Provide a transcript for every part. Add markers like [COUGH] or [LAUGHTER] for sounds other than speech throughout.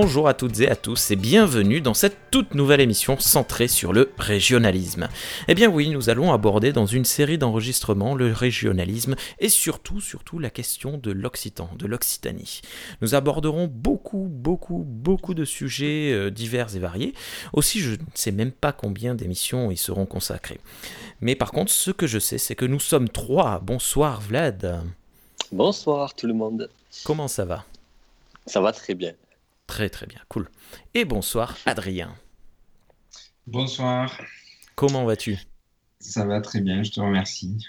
Bonjour, à toutes et à tous et bienvenue dans cette toute nouvelle émission centrée sur le régionalisme. Eh bien oui, nous allons aborder dans une série d'enregistrements le régionalisme et surtout, surtout la question de l'Occitan, de l'Occitanie. Nous aborderons beaucoup, beaucoup, beaucoup de sujets euh, divers et variés. Aussi, je ne sais même pas combien d'émissions y seront consacrées. Mais par contre, ce que je sais, c'est que nous sommes trois. Bonsoir Vlad. Bonsoir tout le monde. Comment ça va? Ça va très bien. Très très bien, cool. Et bonsoir Adrien. Bonsoir. Comment vas-tu? Ça va très bien, je te remercie.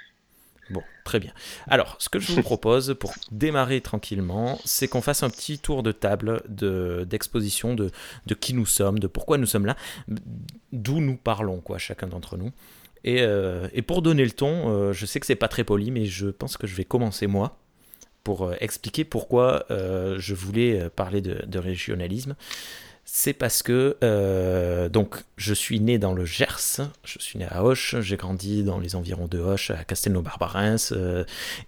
Bon, très bien. Alors, ce que je vous propose pour démarrer tranquillement, c'est qu'on fasse un petit tour de table d'exposition de, de, qui nous sommes, de pourquoi nous sommes là, d'où nous parlons, quoi, chacun d'entre nous. Et, euh, et, pour donner le ton, euh, je sais que c'est pas très poli, mais je pense que je vais commencer moi euh, expliquer pourquoi euh, je voulais euh, parler de, régionalisme. C'est parce que donc je suis né dans le Gers, je suis né à Hoche, j'ai grandi dans les environs de Hoche, à Castelnau-Barbarins,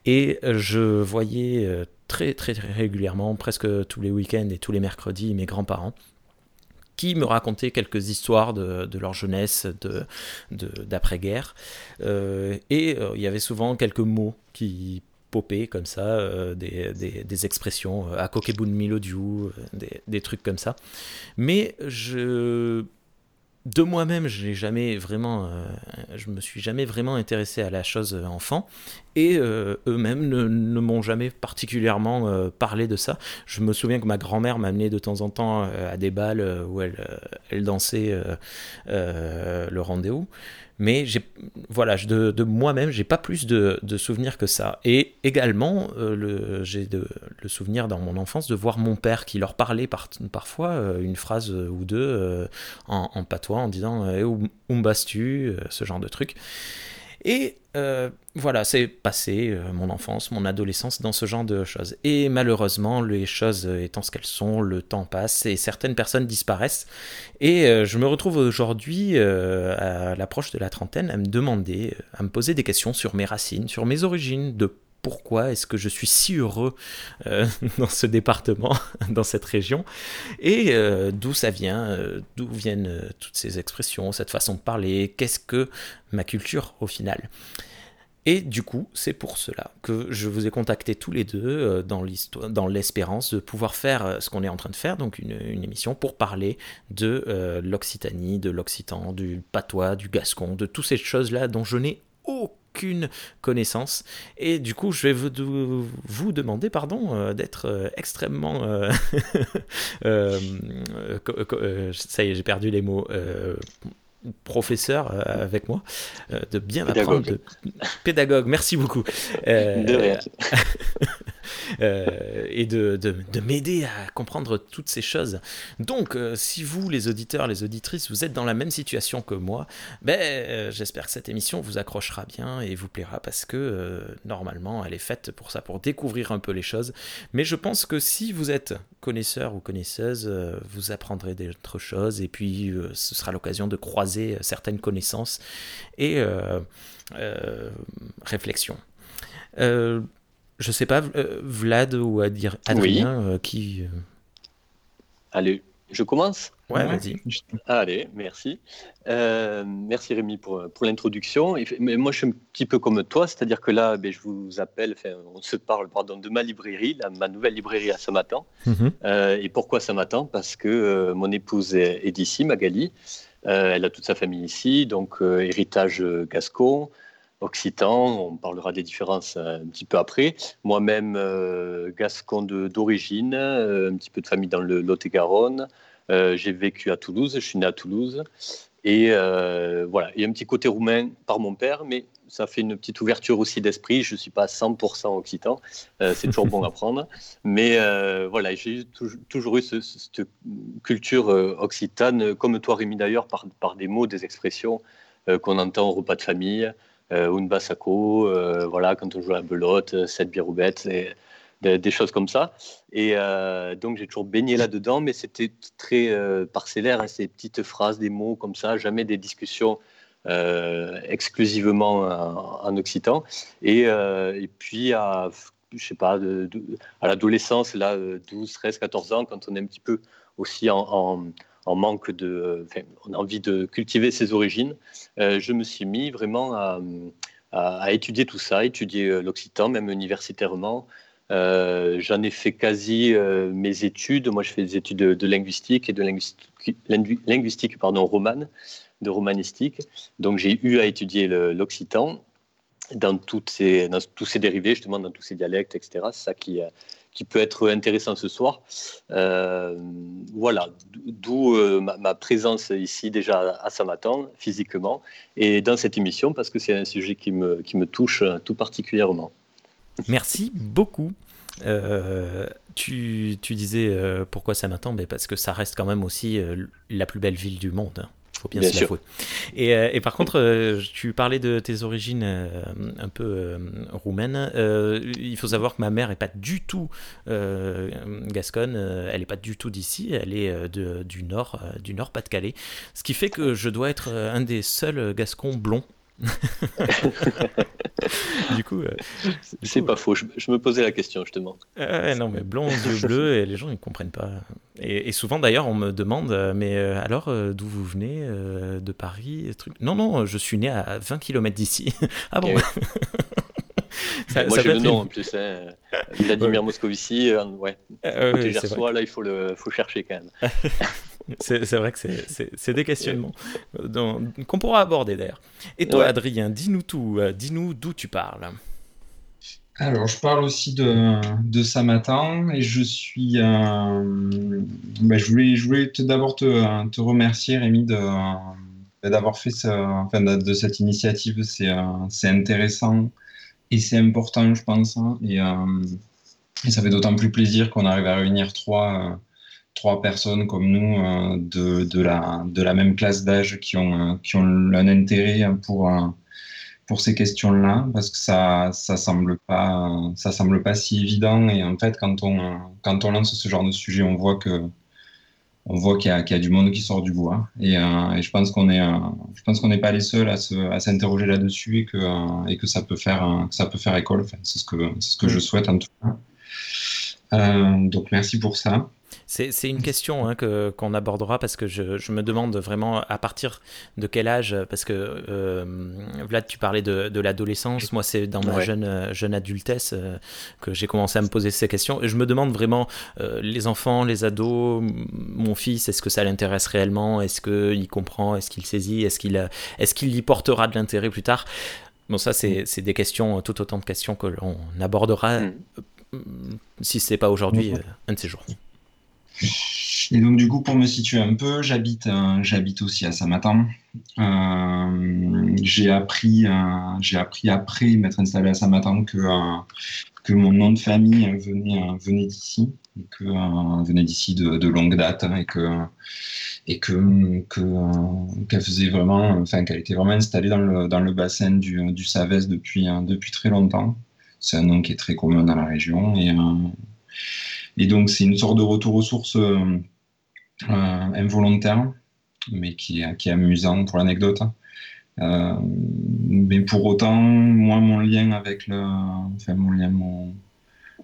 et je voyais très, très très régulièrement, presque tous les week-ends et tous les mercredis, mes grands-parents qui me racontaient quelques histoires de, leur jeunesse, d'après-guerre. et il y avait souvent quelques mots qui popper comme ça, euh, des, expressions euh, à Kokebun Milodiu, euh, des, des, trucs comme ça. Mais je de moi-même, je jamais vraiment, je me suis jamais vraiment intéressé à la chose enfant, et eux-mêmes ne, m'ont jamais particulièrement parlé de ça. Je me souviens que ma grand-mère m'amenait de temps en temps à des balles où elle, elle dansait le rendez-vous, mais voilà de, moi-même j'ai pas plus de, souvenirs que ça. Et également euh, j'ai le souvenir dans mon enfance de voir mon père qui leur parlait parfois euh, une phrase ou deux euh, en, patois en disant eh, où, tu ce genre de truc et euh, voilà, c'est passé euh, mon enfance, mon adolescence dans ce genre de choses. Et malheureusement, les choses étant ce qu'elles sont, le temps passe et certaines personnes disparaissent. Et euh, je me retrouve aujourd'hui, à l'approche de la trentaine, à me demander, à me poser des questions sur mes racines, sur mes origines, de pourquoi est-ce que je suis si heureux euh, [LAUGHS] dans ce département, [LAUGHS] dans cette région, et euh, d'où ça vient, euh, d'où viennent toutes ces expressions, cette façon de parler, qu'est-ce que ma culture au final? Et du coup, c'est pour cela que je vous ai contacté tous les deux dans l'espérance de pouvoir faire ce qu'on est en train de faire, donc une, une émission pour parler de l'Occitanie, de l'Occitan, du patois, du gascon, de toutes ces choses-là dont je n'ai aucun aucune connaissance. Et du coup, je vais vous, vous demander pardon, euh, d'être euh, extrêmement... Euh, [LAUGHS] ça y est, j'ai perdu les mots professeur avec moi, de bien apprendre. De... Pédagogue, merci beaucoup. de rien. [LAUGHS] Euh, et de, de, m'aider à comprendre toutes ces choses. Donc, euh, si vous, les auditeurs, les auditrices, vous êtes dans la même situation que moi, ben, euh, j'espère que cette émission vous accrochera bien et vous plaira parce que normalement, elle est faite pour ça, pour découvrir un peu les choses. Mais je pense que si vous êtes connaisseur ou connaisseuse, vous apprendrez d'autres choses et puis ce sera l'occasion de croiser certaines connaissances et réflexions. Je sais pas, euh, Vlad ou Adrien, euh, qui. Euh, Allez, je commence? Ouais, vas-y. Allez, merci. merci Rémi pour, pour l'introduction. Mais moi, je suis un petit peu comme toi, c'est-à-dire que là, ben, je vous appelle, on se parle pardon, de ma librairie, ma nouvelle librairie à Samatan. Mhm. et pourquoi Samatan Parce que mon épouse est, est d'ici, Magali. elle a toute sa famille ici, donc héritage gascon occitan. On parlera des différences euh, un petit peu après. Moi-même, euh, gascon d'origine, euh, un petit peu de famille dans le Lot-et-Garonne. j'ai vécu à Toulouse, je suis né à Toulouse. Et voilà, il y a un petit côté roumain par mon père, mais ça fait une petite ouverture aussi d'esprit. Je ne suis pas 100% occitan, c'est toujours bon à [LAUGHS] prendre. Mais voilà, j'ai toujours, eu cette culture occitane, comme toi Rémi d'ailleurs, par, par, des mots, des expressions qu'on entend au repas de famille, euh, bassako, euh, voilà, quand on joue à la belote, 7 euh, biroubettes, et des, choses comme ça. Et donc j'ai toujours baigné là-dedans, mais c'était très parcellaire, hein, ces petites phrases, des mots comme ça, jamais des discussions exclusivement en, occitan. Et, puis à je sais pas, à l'adolescence, là, 12, 13, 14 ans, quand on est un petit peu aussi en, manque de, enfin, on a envie de cultiver ses origines, je me suis mis vraiment à, étudier tout ça, étudier l'occitan, même universitairement. J'en ai fait quasi mes études. Moi, je fais des études de, linguistique et de linguistique, linguistique pardon, romane de romanistique. Donc j'ai eu à étudier l'occitan dans, dans tous ces dérivés, justement, dans tous ces dialectes, etc. C'est ça qui, euh, qui peut être intéressant ce soir. Euh, voilà, d'où euh, ma, présence ici déjà à Samatan, physiquement, et dans cette émission, parce que c'est un sujet qui me, qui me touche tout particulièrement. Merci beaucoup. tu, tu, disais pourquoi Samatan ben Parce que ça reste quand même aussi la plus belle ville du monde faut bien, se l'avouer. Et, euh, et, par contre, euh, tu parlais de tes origines euh, un peu roumaines. il faut savoir que ma mère n'est pas du tout gasconne, elle n'est pas du tout d'ici, elle est de, du nord, du nord Pas-de-Calais. Ce qui fait que je dois être un des seuls gascons blonds [LAUGHS] du coup, euh, c'est pas faux. Je, me posais la question justement. non, mais blond, yeux bleus, et les gens ils comprennent pas. Et, souvent d'ailleurs, on me demande, euh, mais euh, alors d'où vous venez De Paris truc... Non, non, je suis né à 20 km d'ici. [LAUGHS] ah bon? [LAUGHS] Ça, Moi j'ai le nom en plus. Hein. Vladimir Moscovici, ouais. Côté là il faut le faut chercher quand même. C'est vrai que c'est des questionnements qu'on pourra aborder d'ailleurs. Et toi, Adrien, dis-nous tout, euh, dis-nous d'où tu parles. Alors, je parle aussi de, de Samatan et je suis. Euh, bah, je voulais, je voulais d'abord te, te, remercier, Rémi, d'avoir fait enfin, de, cette initiative. C'est intéressant et c'est important, je pense. Hein, et, euh, et, ça fait d'autant plus plaisir qu'on arrive à réunir trois trois personnes comme nous euh, de, de, la, de la même classe d'âge qui ont, euh, qui ont un intérêt pour, euh, pour ces questions-là, parce que ça ça semble pas ça semble pas si évident. Et en fait, quand on, quand on lance ce genre de sujet, on voit que on voit qu'il y, y, a du monde qui sort du bois. Et, et je pense qu'on est, je pense qu'on n'est pas les seuls à, se, à s'interroger là-dessus et que, et que ça peut faire, que ça peut faire école. Enfin, c'est ce que, c'est ce que je souhaite en tout cas. donc merci pour ça. C'est une question hein, qu'on abordera parce que je, me demande vraiment à partir de quel âge, parce que euh, Vlad, tu parlais de, l'adolescence, moi c'est dans ma jeune, jeune adultesse euh, que j'ai commencé à me poser ces questions, et je me demande vraiment, euh, les enfants, les ados, mon fils, est-ce que ça l'intéresse réellement, est-ce qu'il comprend, est-ce qu'il saisit, est-ce qu'il est qu'il y portera de l'intérêt plus tard? Bon, ça, c'est des questions, tout autant de questions que l'on abordera, mm. si ce n'est pas aujourd'hui, un de ces jours. Et donc, du coup, pour me situer un peu, j'habite, euh, aussi à Samatan. Euh, j'ai appris, euh, appris après m'être installé à Samatan que, que mon nom de famille venait, venait d'ici, que venait d'ici de, longue date, et que et que, qu'elle faisait vraiment, enfin qu'elle était vraiment installée dans le, dans le bassin du, du Savès depuis, depuis très longtemps. C'est un nom qui est très commun dans la région et et donc, c'est une sorte de retour aux sources euh, euh, involontaire, mais qui est, amusant pour l'anecdote. Euh, mais pour autant, moi, mon lien avec enfin, mon lien, mon,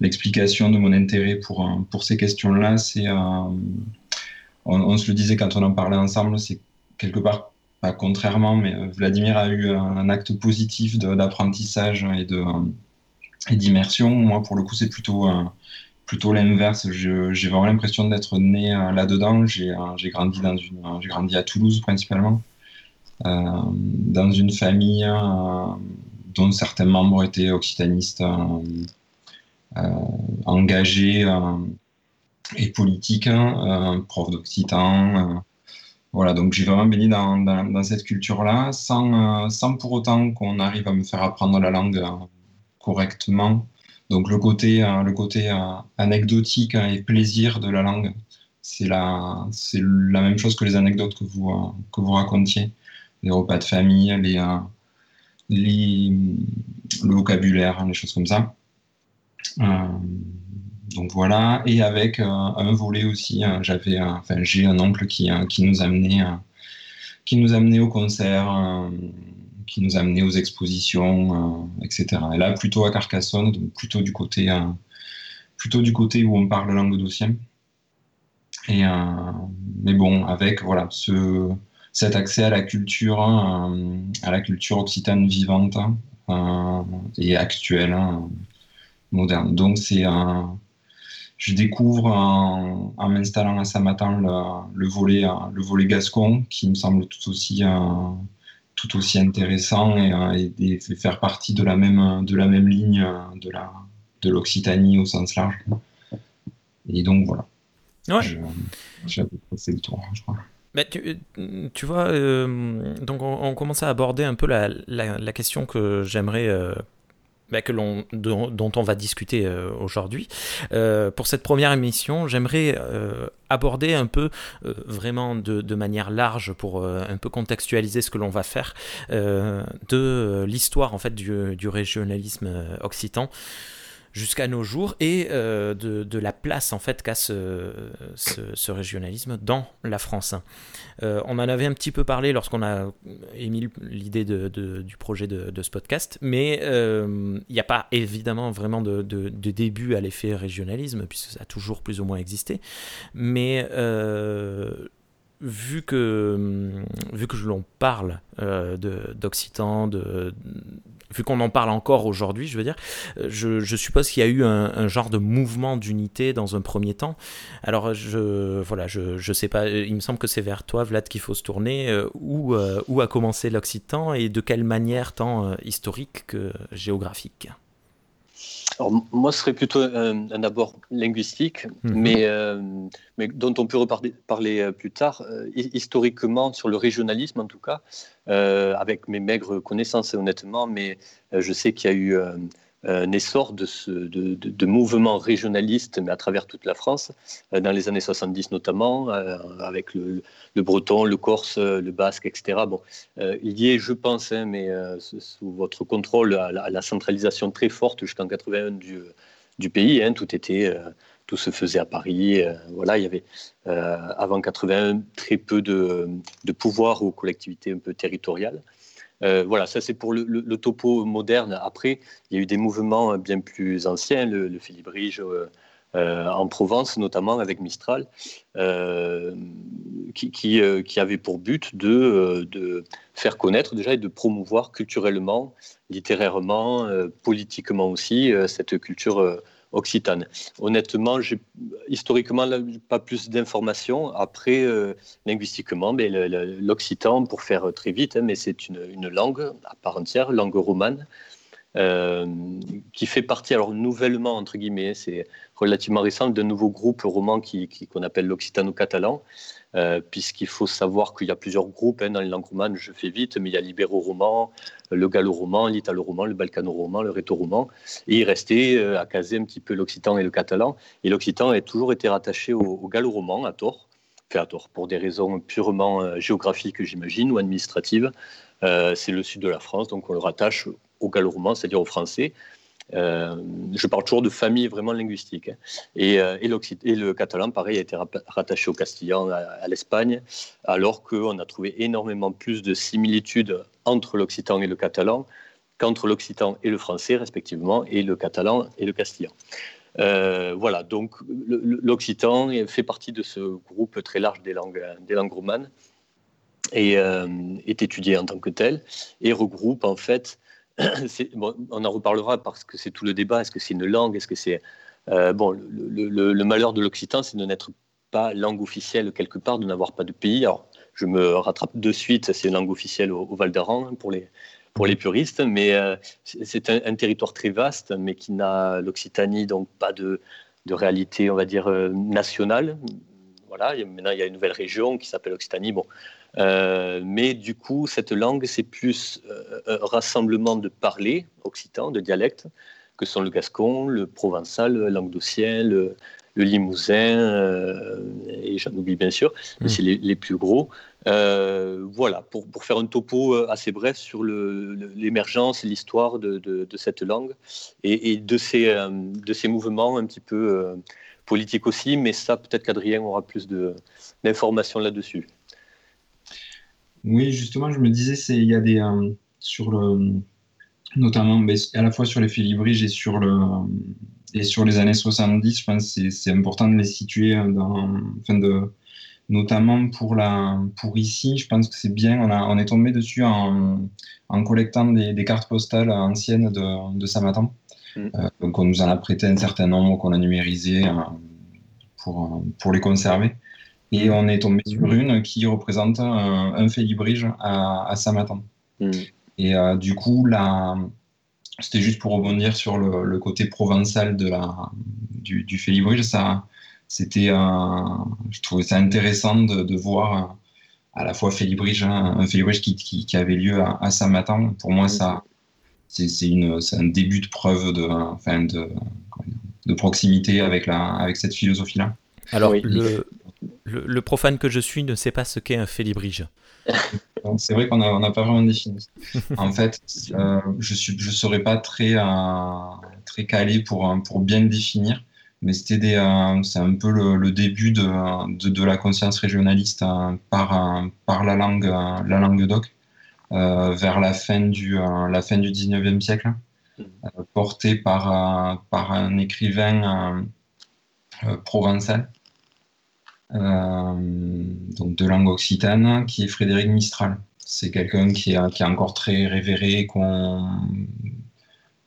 l'explication de mon intérêt pour, pour ces questions-là, c'est, on, se le disait quand on en parlait ensemble, c'est quelque part, pas contrairement, mais Vladimir a eu un acte positif d'apprentissage et, de, et d'immersion. Moi, pour le coup, c'est plutôt plutôt l'inverse. J'ai vraiment l'impression d'être né euh, là-dedans. J'ai euh, euh, grandi à Toulouse principalement, dans une famille dont certains membres étaient occitanistes engagés et politiques, hein, prof d'occitan. voilà, donc j'ai vraiment béni dans, cette culture-là, sans pour autant qu'on arrive à me faire apprendre la langue correctement. Donc le côté, euh, le côté euh, anecdotique hein, et plaisir de la langue, c'est la, c'est la même chose que les anecdotes que vous, euh, que vous racontiez, les repas de famille, le vocabulaire, les choses comme ça. donc voilà, et avec un volet aussi, j'avais, enfin j'ai un oncle qui, qui nous amenait qui nous amenait au concert, qui nous amenait aux expositions, etc. Et là, plutôt à Carcassonne, donc plutôt du côté, plutôt du côté où on parle langue languedocien. Et, mais bon, avec voilà, ce, cet accès à la culture, à la culture occitane vivante et actuelle, moderne. Donc c'est un je découvre en, m'installant à Samatan le, le, volet, le volet gascon qui me semble tout aussi, tout aussi intéressant et, et, faire partie de la même, de la même ligne de, la, de l'Occitanie au sens large. Et donc voilà. Ouais. J'ai passé le tour, je crois. Bah, tu, tu, vois, euh, donc on, commence à aborder un peu la, la, question que j'aimerais euh, bah, que l'on, dont, on va discuter euh, aujourd'hui. Euh, pour cette première émission, j'aimerais euh, aborder un peu, vraiment de, de, manière large, pour un peu contextualiser ce que l'on va faire, de l'histoire en fait du, du régionalisme occitan jusqu'à nos jours et euh, de, la place en fait qu'a ce, régionalisme dans la France. Euh, on en avait un petit peu parlé lorsqu'on a émis l'idée de, du projet de, ce podcast, mais euh, il n'y a pas évidemment vraiment de, début à l'effet régionalisme puisque ça a toujours plus ou moins existé, mais vu que vu que l'on parle d'occitan, de, vu qu'on en parle encore aujourd'hui, je veux dire, euh, je, suppose qu'il y a eu un, genre de mouvement d'unité dans un premier temps. Alors, je, voilà, je, je sais pas, il me semble que c'est vers toi, Vlad, qu'il faut se tourner. Euh, où, euh, où a commencé l'Occitan et de quelle manière, tant historique que géographique alors, moi, ce serait plutôt un, abord linguistique, mhm. mais, euh, mais, dont on peut reparler parler euh, plus tard. Euh, historiquement, sur le régionalisme, en tout cas, avec mes maigres connaissances, honnêtement, mais je sais qu'il y a eu un essor de, ce, de, de, mouvements régionalistes, mais à travers toute la France, euh, dans les années 70 notamment, euh, avec le, breton, le corse, le basque, etc. Bon, euh, il y est, je pense, hein, mais sous votre contrôle, à la, centralisation très forte jusqu'en 81 du, du pays. Hein, tout était, tout se faisait à Paris. voilà, il y avait avant 81 très peu de, de pouvoir aux collectivités un peu territoriales. Euh, voilà, ça c'est pour le, topo moderne. Après, il y a eu des mouvements bien plus anciens, le, le euh, euh, en Provence notamment avec Mistral, qui, qui, avait pour but de, de, faire connaître déjà et de promouvoir culturellement, littérairement, politiquement aussi cette culture occitane. Honnêtement, historiquement, pas plus d'informations. Après, euh, linguistiquement, mais l'occitan, pour faire très vite, hein, mais c'est une, langue à part entière, langue romane, euh, qui fait partie, alors nouvellement, entre guillemets, c'est relativement récent, d'un nouveau groupe roman qu'on qui, qu'on appelle l'occitano-catalan, euh, puisqu'il faut savoir qu'il y a plusieurs groupes hein, dans les langues romanes, je fais vite, mais il y a l'ibéro-roman, le gallo-roman, l'italo-roman, le balkano-roman, le réto-roman, et il restait euh, à caser un petit peu l'occitan et le catalan, et l'occitan a toujours été rattaché au, gallo-roman, à tort, enfin à tort, pour des raisons purement géographiques, j'imagine, ou administratives. c'est le sud de la France, donc on le rattache au gallo-roman, c'est-à-dire au français. Euh, je parle toujours de famille vraiment linguistique. Hein. Et, euh, et, le catalan, pareil, a été rattaché au castillan, à, l'Espagne, alors qu'on a trouvé énormément plus de similitudes entre l'occitan et le catalan qu'entre l'occitan et le français, respectivement, et le catalan et le castillan. Euh, voilà, donc l'occitan fait partie de ce groupe très large des langues, des langues romanes et est étudié en tant que tel et regroupe en fait [CLEARS THROAT] on en reparlera parce que c'est tout le débat. Est-ce que c'est une langue? Est-ce que c'est euh, bon le, malheur de l'occitan, c'est de n'être pas langue officielle quelque part, de n'avoir pas de pays. Alors, je me rattrape de suite. C'est une langue officielle au, Val d'Aran hein, pour les pour les puristes, mais euh, c'est un, territoire très vaste, mais qui n'a l'Occitanie donc pas de, de réalité, on va dire euh, nationale. Voilà, maintenant il y a une nouvelle région qui s'appelle Occitanie. Bon, euh, mais du coup, cette langue, c'est plus euh, un rassemblement de parler occitan, de dialectes, que sont le gascon, le provençal, le languedocien, le, limousin, euh, et j'en oublie bien sûr, mais mmh. c'est les, plus gros. voilà, pour, pour, faire un topo assez bref sur l'émergence et l'histoire de, de, cette langue et, et de, ces, de ces mouvements un petit peu politiques aussi, mais ça, peut-être qu'Adrien aura plus d'informations là-dessus. Oui, justement, je me disais, c'est il y a des sur le notamment mais à la fois sur les filibriges et sur le et sur les années 70, je pense que c'est important de les situer dans, enfin de, notamment pour, la, pour ici, je pense que c'est bien. On, a, on est tombé dessus en, en collectant des, des, cartes postales anciennes de, de Samatan. Mm. Euh, donc on nous en a prêté un certain nombre qu'on a numérisé euh, pour, pour les conserver. Et on est tombé sur une qui représente un, un félibrige à, à Samatan. Mm. Et euh, du coup, là, c'était juste pour rebondir sur le, le, côté provençal de la, du, du félibrige. Ça, c'était je trouvais ça intéressant de, de voir à la fois Félibrige, hein, un Félibrige qui, qui, qui, avait lieu à, à Saint-Matan. Pour moi, ça, c'est un début de preuve de, enfin de, de proximité avec, la, avec cette philosophie-là. Alors, le, le, profane que je suis ne sait pas ce qu'est un Félibrige. [LAUGHS] C'est vrai qu'on n'a pas vraiment défini. En fait, euh, je ne serais pas très, euh, très calé pour, pour bien le définir mais c'était euh, c'est un peu le, début de, de, la conscience régionaliste euh, par, euh, par la langue, la langue doc, vers la fin du, la fin du 19e siècle, porté par, par un écrivain provençal, donc de langue occitane, qui est Frédéric Mistral. C'est quelqu'un qui est, qui est encore très révéré, qu'on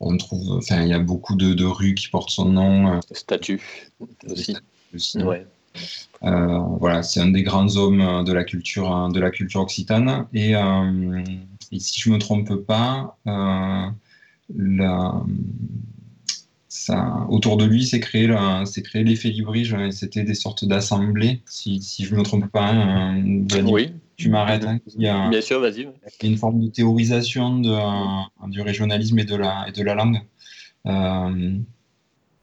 on trouve, enfin, il y a beaucoup de, rues qui portent son nom. Euh, statue aussi. Euh, voilà, c'est un des grands hommes de la culture, de la culture occitane. Et, euh, si je me trompe pas, ça, autour de lui, c'est créé, créé l'effet Librige. C'était des sortes d'assemblées, si, si je me trompe pas. Hein, oui tu m'arrêtes. Hein, il y a, Bien sûr, vas-y. une forme de théorisation de, du régionalisme et de la, et de la langue. Euh,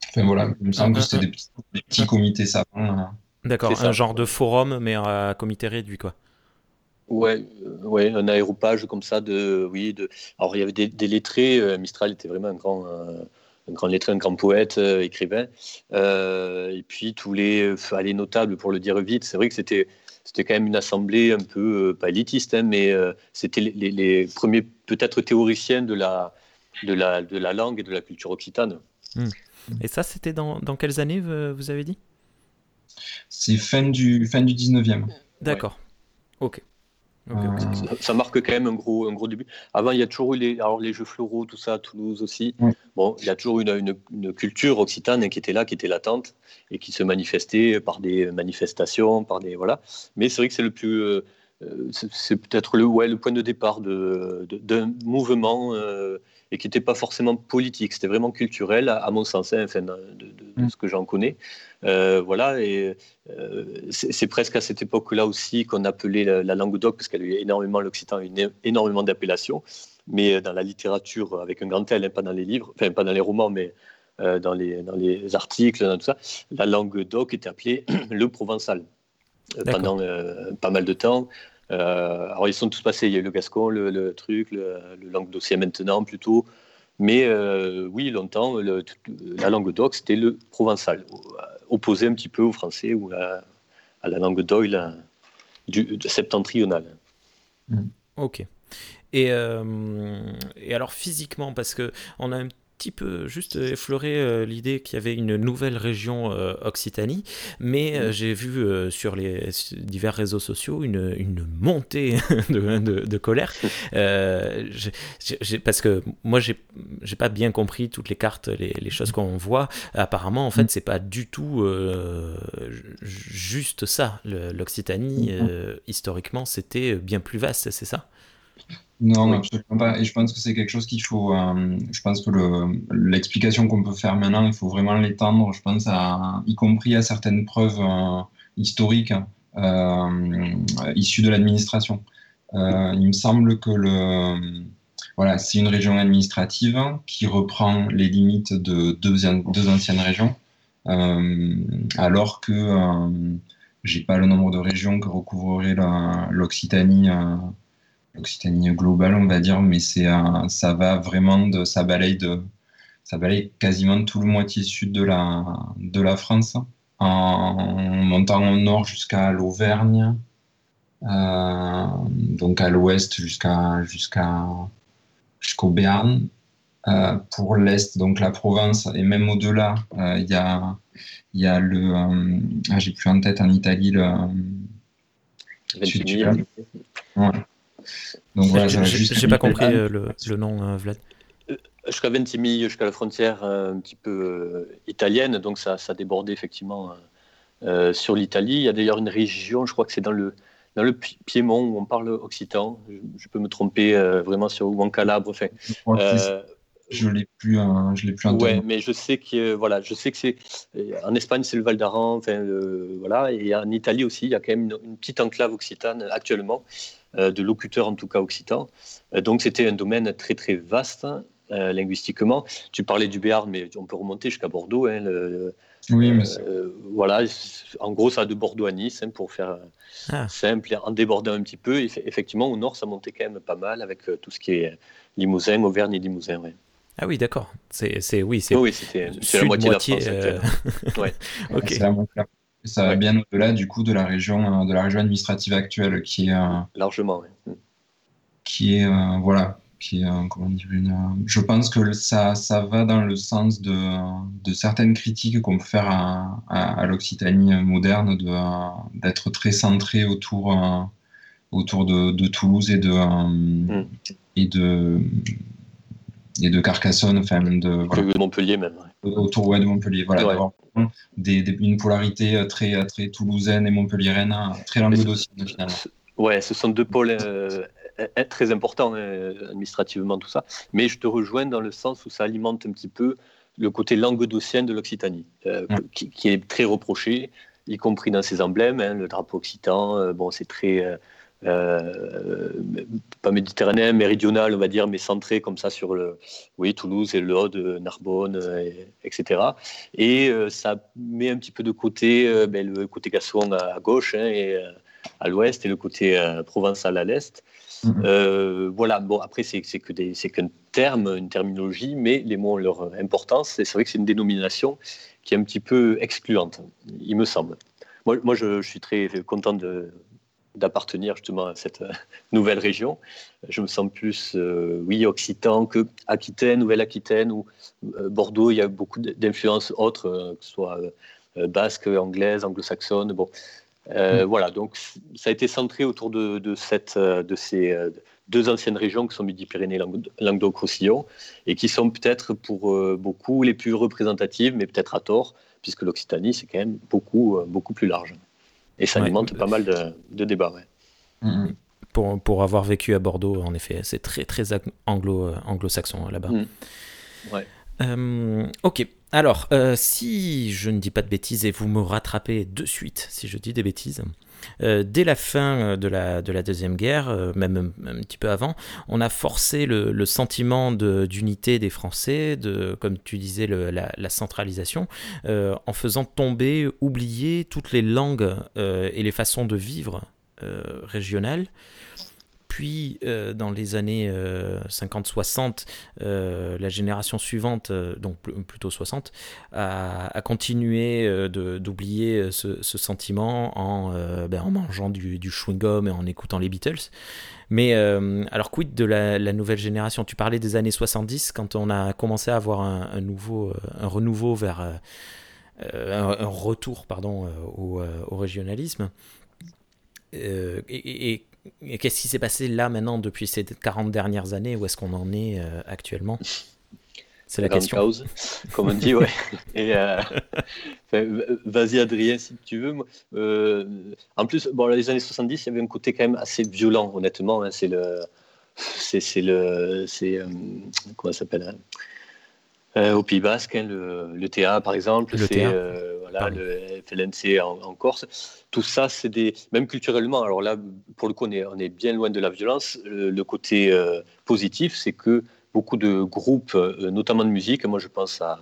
enfin voilà, il me semble que c'était des petits, comités savants. Hein. D'accord, un genre de forum, mais à comité réduit, quoi. Ouais, euh, ouais, un aéropage comme ça de, oui, de. Alors il y avait des, lettrés. Euh, Mistral était vraiment un grand, un grand lettré, un grand poète, écrivain. et puis tous les, les notables, pour le dire vite, c'est vrai que c'était c'était quand même une assemblée un peu, euh, pas élitiste, hein, mais euh, c'était les, premiers peut-être théoriciens de la, de, la, de la langue et de la culture occitane. Hmm. Et ça, c'était dans, dans, quelles années, vous avez dit? C'est fin du, fin du 19e. D'accord. Ok. Ça, marque quand même un gros, un gros début. Avant, il y a toujours eu les, alors les jeux floraux, tout ça, à Toulouse aussi. Bon, il y a toujours une, une, une, culture occitane qui était là, qui était latente et qui se manifestait par des manifestations, par des voilà. Mais c'est vrai que c'est le plus, euh, c'est peut-être le, ouais, le point de départ d'un de, mouvement euh, et qui n'était pas forcément politique, c'était vraiment culturel, à, mon sens, hein, enfin, de, mm. ce que j'en connais. Euh, voilà, et euh, c'est presque à cette époque-là aussi qu'on appelait la, langue d'oc, parce qu'elle a eu énormément, l'occitan énormément d'appellations, mais dans la littérature, avec un grand L, hein, pas dans les livres, enfin pas dans les romans, mais euh, dans, les, dans les articles, dans tout ça, la langue d'oc était appelée [CLEARS THROAT] le provençal pendant pas mal de temps. Euh, alors ils sont tous passés, il y a eu le gascon, le, truc, le, langue dossier maintenant plutôt. Mais euh, oui, longtemps, la langue d'oc, c'était le provençal, opposé un petit peu au français ou à, la langue d'oil du, septentrionale. Mmh. Ok. Et, euh, et, alors physiquement, parce que on a un petit peu juste effleurer euh, l'idée qu'il y avait une nouvelle région euh, Occitanie, mais euh, j'ai vu sur les divers réseaux sociaux une, une montée [LAUGHS] de, de, colère, parce que moi j'ai j'ai pas bien compris toutes les cartes, les, les choses qu'on voit. Apparemment, en fait, mm. c'est pas du tout juste ça. L'Occitanie, mm. historiquement, c'était bien plus vaste, c'est ça? Non, absolument pas. Et je pense que c'est quelque chose qu'il faut. Euh, je pense que l'explication qu'on peut faire maintenant, il faut vraiment l'étendre. Je pense à, y compris à certaines preuves euh, historiques euh, issues de l'administration. il me semble que le, voilà, c'est une région administrative qui reprend les limites de deux, deux anciennes régions, alors que j'ai pas le nombre de régions que recouvrerait l'Occitanie Occitanie globale, on va dire, mais c'est ça va vraiment de, ça balaye de, ça balaye quasiment tout le moitié sud de la, de la France, en montant au nord jusqu'à l'Auvergne, donc à l'ouest jusqu'à jusqu'à jusqu'au Béarn. pour l'est, donc la Provence, et même au-delà, il y a y a le ah, j'ai plus en tête en Italie le Ouais. Donc voilà, j'ai pas compris le, le, nom, Vlad jusqu'à Ventimiglia, jusqu'à la frontière euh, un petit peu euh, italienne, donc ça, ça débordait effectivement euh, sur l'Italie. Il y a d'ailleurs une région, je crois que c'est dans le, dans le Piémont où on parle occitan. Je, peux me tromper vraiment sur ou en Calabre. Enfin, je l'ai plus, je l'ai plus. Ouais, mais je sais que voilà, je sais que c'est en Espagne c'est le Val d'Aran, enfin voilà, et en Italie aussi il y a quand même une, une petite enclave occitane actuellement de locuteurs en tout cas occitans. donc c'était un domaine très très vaste euh, linguistiquement. Tu parlais du Béarn, mais on peut remonter jusqu'à Bordeaux. Hein, oui, mais euh, voilà, en gros, ça va de Bordeaux à Nice, hein, pour faire ah. simple, en débordant un petit peu. effectivement, au nord, ça montait quand même pas mal avec euh, tout ce qui est Limousin, Auvergne et Limousin. Ah oui, d'accord. C'est, c'est, oui, c'est, oui, la moitié, de la France. ouais. ok. Ça va bien au-delà du coup de la région, de la région administrative actuelle, qui est largement, qui est voilà, qui comment dire, une, je pense que ça, ça va dans le sens de, de certaines critiques qu'on peut faire à, à, l'Occitanie moderne, d'être très centré autour, autour de, de, Toulouse et de, mm. et de, et de Carcassonne, enfin de, Montpellier même. Autour ouais, de Montpellier, voilà, des, une polarité très, très toulousaine et montpelliéraine, très languedocienne finalement. Ouais, ce sont deux pôles euh, très important euh, administrativement, tout ça. Mais je te rejoins dans le sens où ça alimente un petit peu le côté languedocien de l'Occitanie, euh, qui, est très reproché, y compris dans ses emblèmes. Hein, le drapeau occitan, euh, bon, c'est très. Pas méditerranéen, méridional, on va dire, mais centré comme ça sur le, oui, Toulouse et le Haut de Narbonne, etc. Et ça met un petit peu de côté ben, le côté gasson à, gauche hein, et à l'ouest et le côté provençal à l'est. Mhm. Euh, voilà, bon, après, c'est que c'est qu'un terme, une terminologie, mais les mots ont leur importance. c'est vrai que c'est une dénomination qui est un petit peu excluante, il me semble. Moi, moi je, suis très content d'appartenir justement à cette euh, nouvelle région. Je me sens plus, euh, oui, occitan que Aquitaine, Nouvelle-Aquitaine ou Bordeaux. Il y a beaucoup d'influences autres, que ce soit basque, anglaise, anglo-saxonne. Bon, euh, mm. Voilà, donc ça a été centré autour de, cette, euh, de ces euh, deux anciennes régions qui sont Midi-Pyrénées et Languedoc-Roussillon, et qui sont peut-être pour beaucoup les plus représentatives, mais peut-être à tort, puisque l'Occitanie, c'est quand même beaucoup, beaucoup plus large. Et ça alimente pas mal de, débats. Mm, mm. Pour, pour, avoir vécu à Bordeaux, en effet, c'est très, très anglo, anglo-saxon là-bas. Ouais. ok, alors, euh, si je ne dis pas de bêtises et vous me rattrapez de suite si je dis des bêtises, euh, dès la fin de la, de la Deuxième Guerre, euh, même un, petit peu avant, on a forcé le, sentiment d'unité des Français, de, comme tu disais, la, la, centralisation, en faisant tomber, oublier toutes les langues et les façons de vivre régionales puis euh, dans les années 50-60, euh, euh, la génération suivante, donc plutôt 60, a, continué d'oublier ce, sentiment en, ben, en mangeant du, chewing-gum et en écoutant les Beatles. Mais alors, quid de la, nouvelle génération? Tu parlais des années 70 quand on a commencé à avoir un, nouveau, un renouveau vers un, retour pardon, au, régionalisme. et, qu'est-ce qui s'est passé là maintenant depuis ces 40 dernières années? Où est-ce qu'on en est euh, actuellement? C'est la question. Cause, comme on dit, ouais. [LAUGHS] Et, euh, vas-y Adrien si tu veux. Euh, en plus, bon, les années 70, il y avait un côté quand même assez violent, honnêtement. Hein. c'est le, c'est, le, c'est comment ça s'appelle hein? Au Pays Basque, hein, le, le, TA par exemple, c'est voilà, le FLNC en, Corse. Tout ça, c'est des. Même culturellement, alors là, pour le coup, on est, on est bien loin de la violence. Le, côté euh, positif, c'est que beaucoup de groupes, euh, notamment de musique, moi je pense à,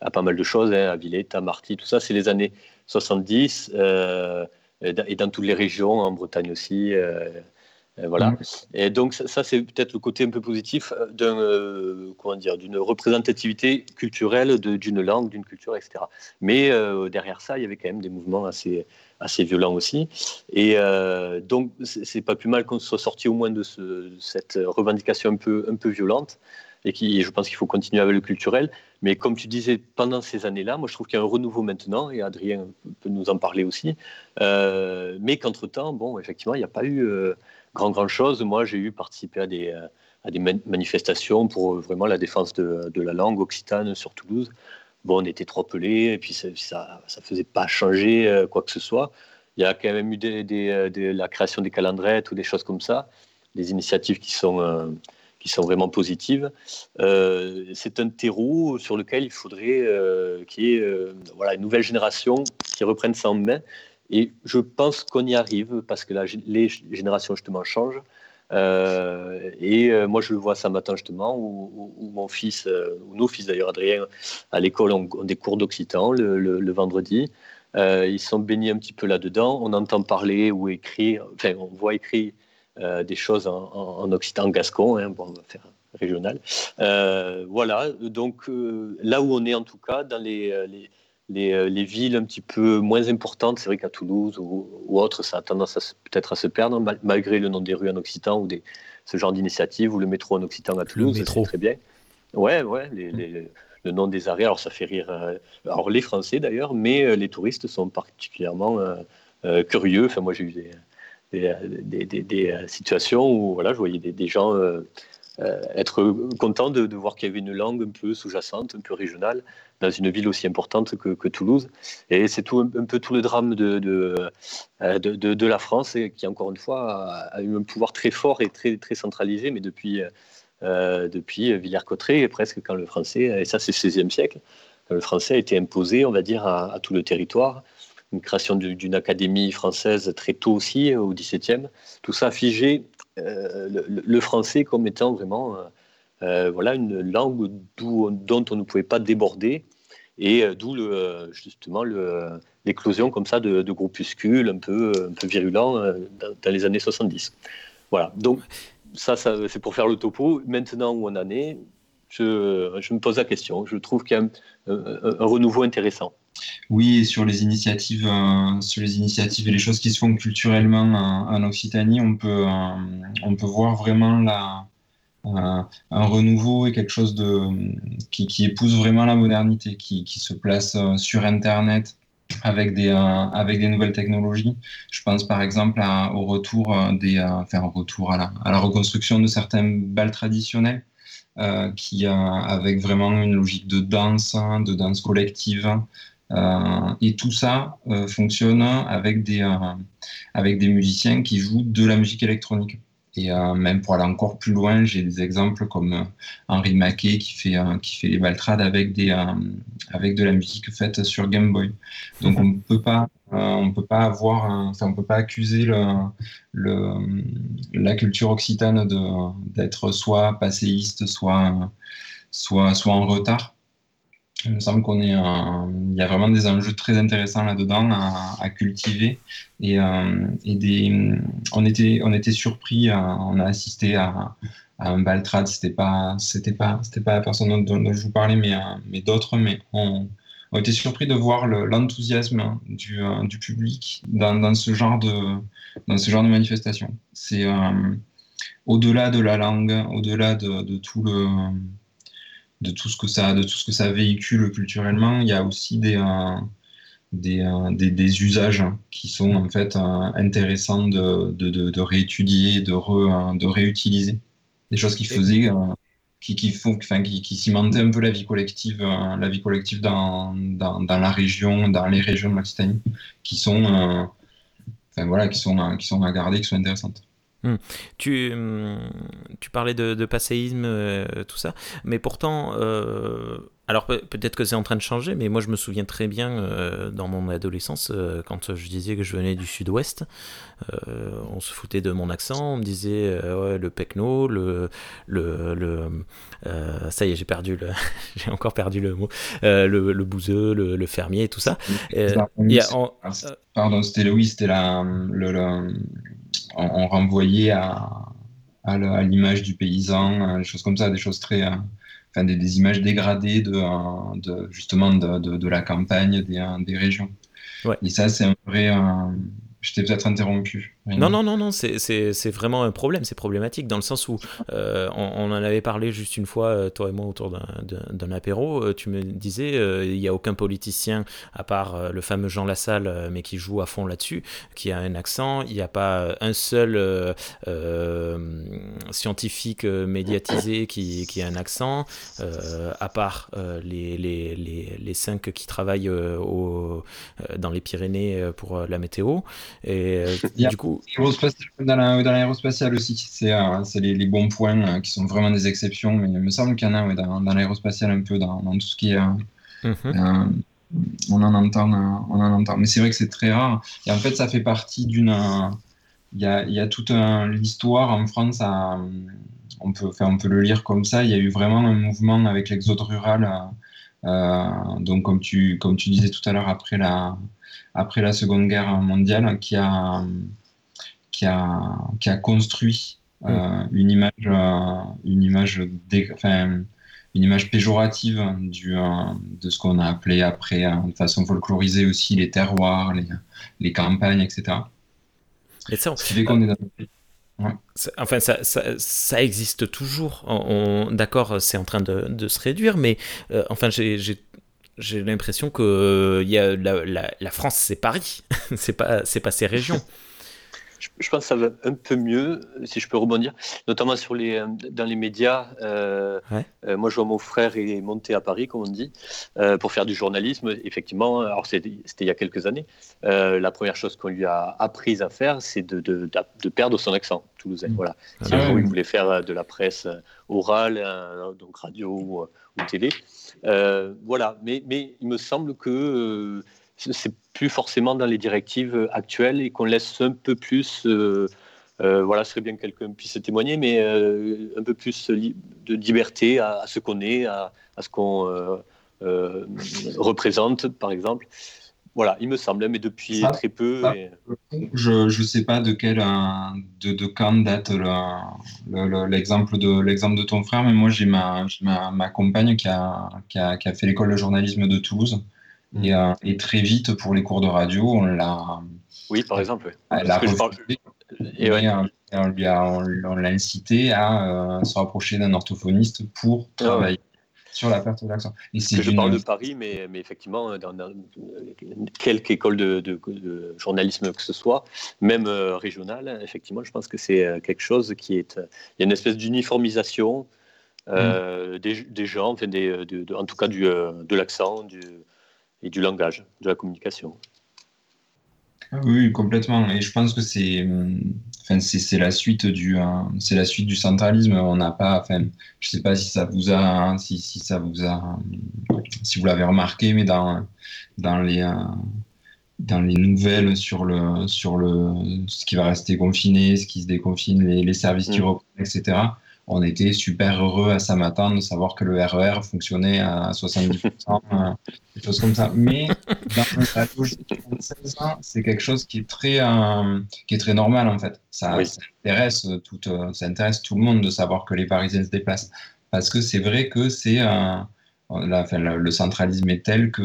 à pas mal de choses, hein, à Villette, à Marty, tout ça, c'est les années 70, euh, et dans toutes les régions, en Bretagne aussi. Voilà. Mm. Et donc ça, c'est peut-être le côté un peu positif d'un comment dire d'une représentativité culturelle d'une langue, d'une culture, etc. Mais derrière ça, il y avait quand même des mouvements assez assez violents aussi. Et donc c'est pas plus mal qu'on soit sorti au moins de, ce, cette revendication un peu un peu violente et qui, je pense qu'il faut continuer avec le culturel. Mais comme tu disais, pendant ces années-là, moi je trouve qu'il y a un renouveau maintenant, et Adrien peut nous en parler aussi, euh, mais qu'entre-temps, bon, effectivement, il n'y a pas eu euh, grand, grand chose. Moi, j'ai eu participé à des, euh, à des manifestations pour vraiment la défense de, de, la langue occitane sur Toulouse. Bon, on était trop pelés, et puis ça ne faisait pas changer quoi que ce soit. Il y a quand même eu des, des, la création des calendrettes ou des choses comme ça, des initiatives qui sont qui sont vraiment positives. Euh, c'est un terreau sur lequel il faudrait euh, qu'il y ait euh, voilà, une nouvelle génération qui reprenne ça en main. Et je pense qu'on y arrive parce que les générations justement changent. et moi, je le vois ce matin justement, où, mon fils, ou nos fils d'ailleurs, Adrien, à l'école ont, des cours d'occitan le, vendredi. ils sont baignés un petit peu là-dedans. On entend parler ou écrire, enfin, on voit euh, des choses en, occitan gascon, hein, bon, on va faire régional. Euh, voilà, donc euh, là où on est en tout cas, dans les, les, villes un petit peu moins importantes, c'est vrai qu'à Toulouse ou, ou autres, ça a tendance peut-être à se perdre, malgré le nom des rues en occitan ou des, ce genre d'initiative, ou le métro en occitan à Toulouse, c'est très bien. Ouais, ouais, le nom des arrêts, alors ça fait rire, alors les Français d'ailleurs, mais les touristes sont particulièrement curieux. Enfin, moi j'ai eu des, des, euh, situations où voilà, je voyais des, gens euh, euh, être contents de, voir qu'il y avait une langue un peu sous-jacente, un peu régionale, dans une ville aussi importante que, Toulouse. Et c'est un, peu tout le drame de, de, de, la France, qui, encore une fois, a, eu un pouvoir très fort et très, très centralisé, mais depuis, depuis Villers-Cotterêts, presque quand le français, et ça c'est le XVIe siècle, quand le français a été imposé, on va dire, à tout le territoire une création d'une académie française très tôt aussi, au XVIIe. Tout ça a figé euh, le, français comme étant vraiment euh, euh, voilà, une langue dont on ne pouvait pas déborder, et d'où justement l'éclosion comme ça de, groupuscules un peu, virulents dans, les années 70. Voilà, donc ça, c'est pour faire le topo. Maintenant où on en est, je me pose la question. Je trouve qu'il y a un renouveau intéressant. Oui, sur les initiatives, euh, sur les initiatives et les choses qui se font culturellement en, Occitanie, on peut, euh, on peut voir vraiment euh, un renouveau et quelque chose de, qui, qui épouse vraiment la modernité, qui, se place sur Internet avec des, avec des nouvelles technologies. Je pense par exemple au retour des, enfin, retour à la, à la reconstruction de certains bals traditionnels. qui avec vraiment une logique de danse, de danse collective, euh, et tout ça euh, fonctionne avec des, euh, avec des musiciens qui jouent de la musique électronique. Et même pour aller encore plus loin, j'ai des exemples comme Henri Maquet qui fait, qui fait les baltrades avec, des, avec de la musique faite sur Game Boy. Donc on peut pas, on peut pas avoir, enfin, on peut pas accuser le, la culture occitane d'être soit passéiste, soit, soit, soit en retard. Il me semble qu'on est, il y a vraiment des enjeux très intéressants là-dedans à, cultiver. Et, euh, et, des, on était, on était surpris, euh, on a assisté à, un baltrade, c'était pas, c'était pas, c'était pas la personne dont, je vous parlais, mais, euh, mais d'autres, mais on, on était surpris de voir l'enthousiasme du, du, public dans, dans, ce genre de, dans ce genre de manifestation. C'est au-delà de la langue, au-delà de, de tout le de tout ce que ça, de tout ce que ça véhicule culturellement, il y a aussi des, euh, euh, des, des, usages qui sont en fait euh, intéressants de, de, de, réétudier, de, de réutiliser. Des choses qui faisaient, qui, qui, font, enfin, qui, qui cimentaient un peu la vie collective, la vie collective dans, dans, dans, la région, dans les régions de l'Occitanie, qui sont, enfin, voilà, qui sont, qui sont à garder, qui sont intéressantes. Hmm. Tu, hmm, tu parlais de, de passéisme, euh, tout ça, mais pourtant, euh, alors peut-être que c'est en train de changer, mais moi je me souviens très bien euh, dans mon adolescence, quand je disais que je venais du sud-ouest, on se foutait de mon accent, on me disait ouais, le pecno, le. le, le ça y est, j'ai perdu le. [LAUGHS] j'ai encore perdu le mot. le, le bouseux, le, fermier, tout ça. Pardon, c'était oui, c'était la. le on, renvoyait à, à l'image du paysan, des choses comme ça, des choses très, enfin, des, images dégradées de, de justement de, de, la campagne des, des régions. Et ça, c'est un vrai, je t'ai peut-être interrompu. Non, non, non, non, c'est vraiment un problème, c'est problématique dans le sens où euh, on, en avait parlé juste une fois, euh, toi et moi, autour d'un apéro. Euh, tu me disais, il n'y a aucun politicien, à part le fameux Jean Lassalle, mais qui joue à fond là-dessus, qui a un accent. Il n'y a pas un seul scientifique médiatisé qui, qui, a un accent, à part les, les, les, les, cinq qui travaillent au, dans les Pyrénées pour la météo. Et du coup, dans l'aérospatiale aussi, c'est euh, les, bons points euh, qui sont vraiment des exceptions. Mais il me semble qu'il y en a dans, dans l'aérospatiale un peu, dans, tout ce qui est. Euh, mhm. on, en entend, on en entend. Mais c'est vrai que c'est très rare. Et en fait, ça fait partie d'une. Il y a, y a toute l'histoire en France. on, peut, on peut le lire comme ça. Il y a eu vraiment un mouvement avec l'exode rural. donc, comme tu, comme tu disais tout à l'heure, après la, après la Seconde Guerre mondiale, qui a, qui a, qui a construit euh, mm. une image, euh, une image, enfin, une image péjorative du, euh, de ce qu'on a appelé après, de façon folklorisée aussi, les terroirs, les, les campagnes, etc. Et ça, Enfin, ça, ça, ça, existe toujours. On, D'accord, c'est en train de, de, se réduire, mais enfin, j'ai l'impression que y a la, la, la France, c'est Paris, [LAUGHS] c'est pas, pas ces régions [LAUGHS] je, pense que ça va un peu mieux, si je peux rebondir, notamment sur les, euh, dans les médias. Euh, euh, moi, je vois mon frère est monté à Paris, comme on dit, pour faire du journalisme. Effectivement, alors c'était il y a quelques années. la première chose qu'on lui a apprise à faire, c'est de, de, de, perdre son accent toulousain. Mm. Voilà. Si ah il voulait faire de la presse orale, donc radio ou, télé. voilà. Mais, mais, il me semble que c'est plus forcément dans les directives actuelles et qu'on laisse un peu plus, euh, euh, voilà, ce serait bien que quelqu'un puisse témoigner, mais euh, un peu plus de liberté à, ce qu'on est, à, ce qu'on représente, par exemple. Voilà, il me semble, mais depuis très peu. Je ne sais pas de quel de, de quand date l'exemple de l'exemple de ton frère, mais moi j'ai ma, ma, ma, compagne qui a, qui a, qui a fait l'école de journalisme de Toulouse euh, et, très vite, pour les cours de radio, on l'a. Oui, par exemple. Elle a et on, lui a, on, l'a incité à euh, se rapprocher d'un orthophoniste pour ah travailler. sur la perte d'accent. Je parle de Paris, mais, mais effectivement, dans, quelque école de, journalisme que ce soit, même euh, régionale, effectivement, je pense que c'est quelque chose qui est. Il y a une espèce d'uniformisation mm. des, gens, enfin des, en tout cas du, de l'accent, du, et du langage, de la communication. Ah oui, complètement. Et je pense que c'est, enfin, c'est, la suite du, euh, c'est la suite du centralisme. On n'a pas, enfin, je sais pas si ça vous a, si, si ça vous a, si vous l'avez remarqué, mais dans, dans les, euh, dans les nouvelles sur le, sur le, ce qui va rester confiné, ce qui se déconfine, les, les services qui mm. reprennent, etc on était super heureux à Samatan de savoir que le RER e fonctionnait à 70%, euh, des choses comme ça. Mais dans la logique c'est quelque chose qui est très, euh, qui est très normal en fait. Ça, intéresse tout, euh, ça intéresse tout le monde de savoir que les Parisiens se déplacent. Parce que c'est vrai que c'est le centralisme est tel que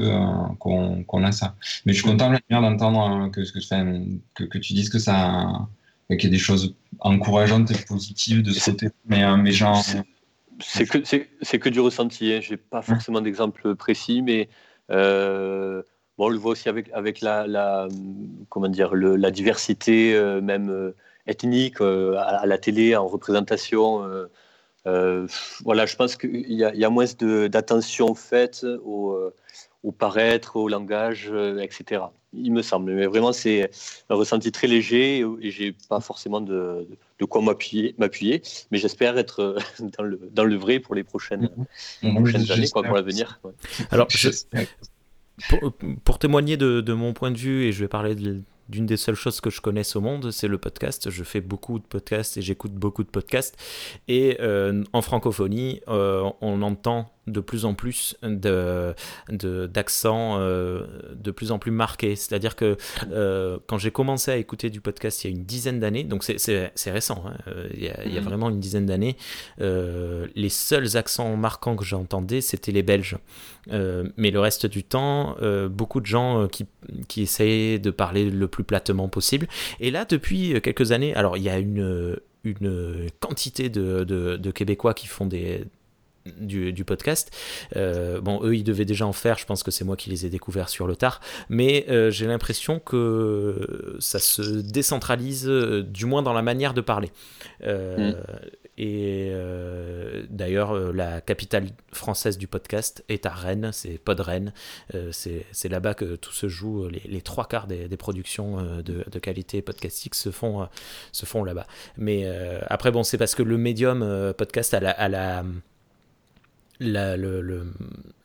qu'on a ça. Mais je suis content d'entendre que, que, que, tu dises que ça qu'il y a des choses encourageantes et positives de ce côté. Mais, euh, mais genre. C'est que, c'est, que du ressenti. Hein. Je n'ai pas forcément d'exemple précis, mais euh, bon, on le voit aussi avec, avec la, la comment dire, le, la diversité, euh, même ethnique, à, la télé, en représentation. voilà, je pense qu'il y, y, a moins d'attention faite au, au paraître, au langage, etc il me semble. Mais vraiment, c'est un ressenti très léger et j'ai pas forcément de, de quoi m'appuyer, m'appuyer, mais j'espère être [LAUGHS] dans le, dans le vrai pour les prochaines, mhm. prochaines années, quoi, pour l'avenir. Alors, pour, témoigner de, de, mon point de vue, et je vais parler de, d'une des seules choses que je connaisse au monde, c'est le podcast. Je fais beaucoup de podcasts et j'écoute beaucoup de podcasts. Et en francophonie, on entend de plus en plus de, d'accents euh, de, plus en plus marqués. C'est-à-dire que euh, quand j'ai commencé à écouter du podcast il y a une dizaine d'années, donc c'est, récent, hein, euh, il, y a, mhm. vraiment une dizaine d'années, les seuls accents marquants que j'entendais, c'était les Belges. mais le reste du temps, beaucoup de gens qui, qui essayaient de parler le plus platement possible. Et là, depuis quelques années, alors il y a une une quantité de, de, Québécois qui font des, du, podcast. Euh, bon, eux, ils devaient déjà en faire. Je pense que c'est moi qui les ai découverts sur le tard. Mais euh, j'ai l'impression que ça se décentralise, euh, du moins dans la manière de parler. Mm. Et d'ailleurs, la capitale française du podcast est à Rennes, c'est Pod Rennes. c'est là-bas que tout se joue. Les, trois quarts des, productions de, qualité podcastique se font, se font là-bas. Mais après, bon, c'est parce que le médium podcast a la la, le,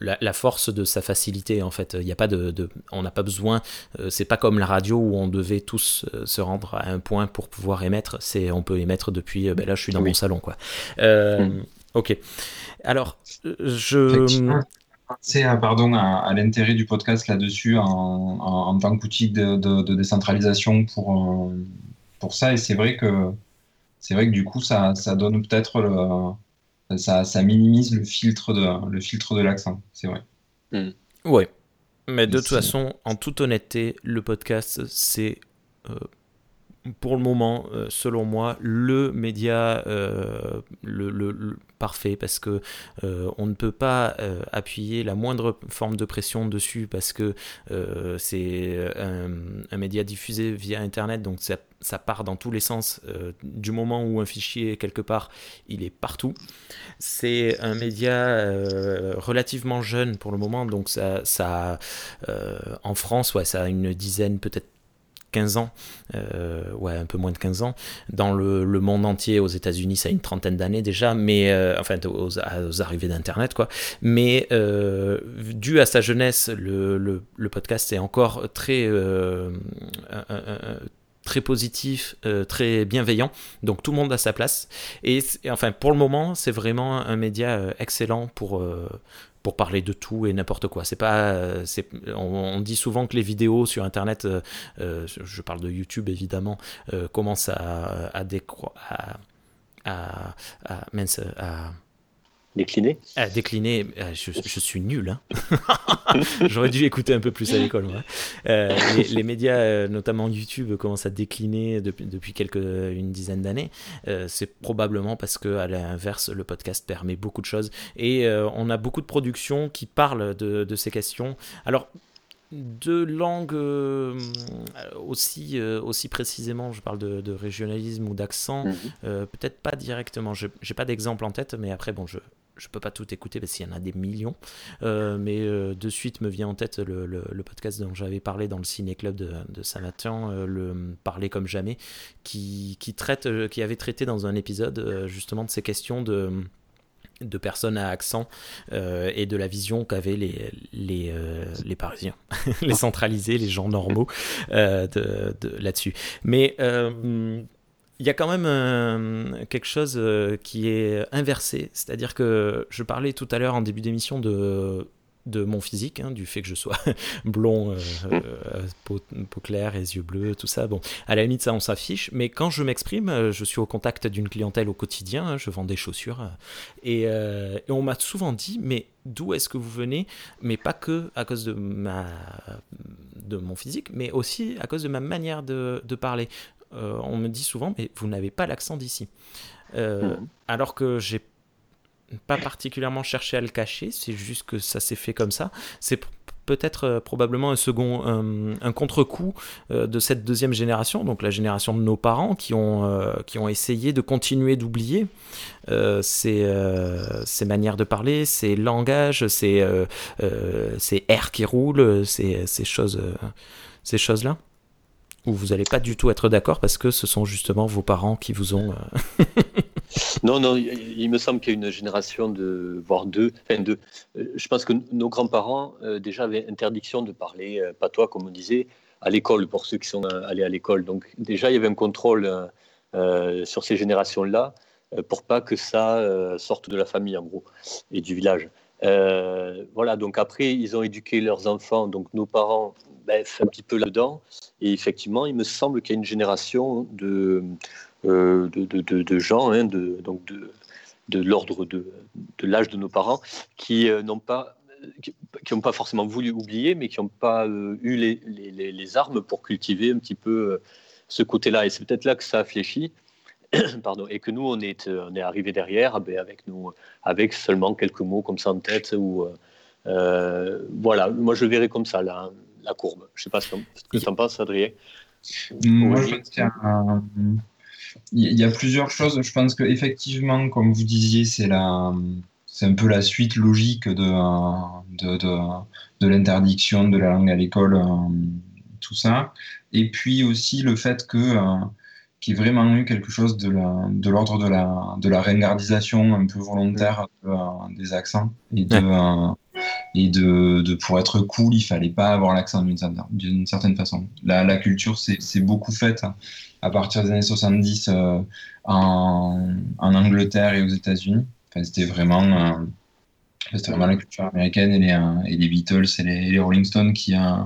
la, force de sa facilité en fait. Il y a pas de, on n'a pas besoin. Euh, c'est pas comme la radio où on devait tous euh, se rendre à un point pour pouvoir émettre. C'est on peut émettre depuis. Euh, ben là, je suis dans mon salon quoi. Mm. Ok. Alors, je. C'est pardon à, l'intérêt du podcast là-dessus en, en, tant qu'outil de, de, décentralisation pour pour ça et c'est vrai que c'est vrai que du coup ça, ça donne peut-être le ça, minimise le filtre de le filtre de l'accent, c'est vrai. Hmm. Oui, mais de toute façon, en toute honnêteté, le podcast, c'est euh, pour le moment, euh, selon moi, le média euh, le, parce que on ne peut pas appuyer la moindre forme de pression dessus parce que c'est un, média diffusé via Internet, donc ça part dans tous les sens. Euh, du moment où un fichier quelque part, il est partout. C'est un média euh, relativement jeune pour le moment, donc ça, ça euh, en France, ouais, ça a une dizaine, peut-être 15 ans, ouais, un peu moins de 15 ans. Dans le, monde entier, aux États-Unis, ça a une trentaine d'années déjà, mais enfin, aux, arrivées d'Internet, quoi. Mais dû à sa jeunesse, le, le podcast est encore très très positif, euh, très bienveillant. Donc tout le monde a sa place. Et, enfin, pour le moment, c'est vraiment un média euh, excellent pour, euh, pour parler de tout et n'importe quoi. C'est pas, c'est, on, dit souvent que les vidéos sur Internet, je parle de YouTube évidemment, commencent à, à, à, à, à Décliner ah, Décliner, euh, je, suis nul. Hein. [LAUGHS] J'aurais dû écouter un peu plus à l'école. Euh, les, médias, euh, notamment YouTube, commencent à décliner depuis, depuis quelques, une dizaine d'années. c'est probablement parce que, à l'inverse, le podcast permet beaucoup de choses. Et on a beaucoup de productions qui parlent de, de ces questions. Alors, de langue aussi, aussi précisément, je parle de, régionalisme ou d'accent, mhm. peut-être pas directement, je n'ai pas d'exemple en tête, mais après, bon, je, je peux pas tout écouter parce qu'il y en a des millions, euh, mais euh, de suite me vient en tête le, podcast dont j'avais parlé dans le Ciné Club de, de Saint-Nathan, euh, le Parler comme jamais, qui, traite, qui avait traité dans un épisode justement de ces questions de de personnes à accent et de la vision qu'avaient les, les, les Parisiens, [LAUGHS] les centralisés, les gens normaux de, là-dessus. Mais il y a quand même euh, quelque chose euh, qui est inversé. C'est-à-dire que je parlais tout à l'heure en début d'émission de, de mon physique, hein, du fait que je sois [LAUGHS] blond, euh, peau, claire, et yeux bleus, tout ça. Bon, à la limite, ça, on s'affiche. Mais quand je m'exprime, je suis au contact d'une clientèle au quotidien. Hein, je vends des chaussures. Et, on m'a souvent dit, mais d'où est-ce que vous venez? Mais pas que à cause de ma de mon physique, mais aussi à cause de ma manière de parler. Euh, on me dit souvent, mais vous n'avez pas l'accent d'ici. Euh, hmm. Alors que j'ai pas particulièrement cherché à le cacher, c'est juste que ça s'est fait comme ça. C'est peut-être euh, probablement un second, un, contre-coup de cette deuxième génération, donc la génération de nos parents qui ont, qui ont essayé de continuer d'oublier ces, ces, manières de parler, ces langages, ces, ces airs qui roulent, ces, ces choses, ces choses-là ou vous n'allez pas du tout être d'accord parce que ce sont justement vos parents qui vous ont. Euh, [LAUGHS] non, non, il me semble qu'il y a une génération de, voire deux, enfin deux. Euh, je pense que nos grands-parents euh, déjà avaient interdiction de parler patois, comme on disait, à l'école pour ceux qui sont allés à l'école. Donc déjà, il y avait un contrôle sur ces générations-là pour pas que ça sorte de la famille en gros et du village. voilà, donc après, ils ont éduqué leurs enfants, donc nos parents, ben, un petit peu là-dedans. Et effectivement, il me semble qu'il y a une génération de, de, de, de, gens, hein, de, donc de, de l'ordre de, de l'âge de nos parents, qui n'ont pas qui n'ont pas forcément voulu oublier, mais qui n'ont pas eu les, les, les, armes pour cultiver un petit peu ce côté-là. Et c'est peut-être là que ça a fléchi. [COUGHS] Pardon, et que nous, on est, on est arrivé derrière ben, avec, nous, avec seulement quelques mots comme ça en tête. Ou, euh, voilà, moi je verrais comme ça la, la courbe. Je ne sais pas ce que tu en penses, Adrien. Moi, je pense qu'il y a, il y a plusieurs choses. Je pense qu'effectivement, comme vous disiez, c'est la c'est un peu la suite logique de, de, de, de l'interdiction de la langue à l'école, euh, tout ça. Et puis aussi le fait que euh, qu'il y ait vraiment eu quelque chose de l'ordre de, la, de la ringardisation un peu volontaire euh, des accents et de, et de, de, pour être cool, il fallait pas avoir l'accent d'une certaine façon. La, la culture, c'est beaucoup faite à partir des années 70 en, en Angleterre et aux États-Unis c'était vraiment, euh, vraiment la culture américaine et les, euh, et les Beatles et les, Rolling Stones qui euh,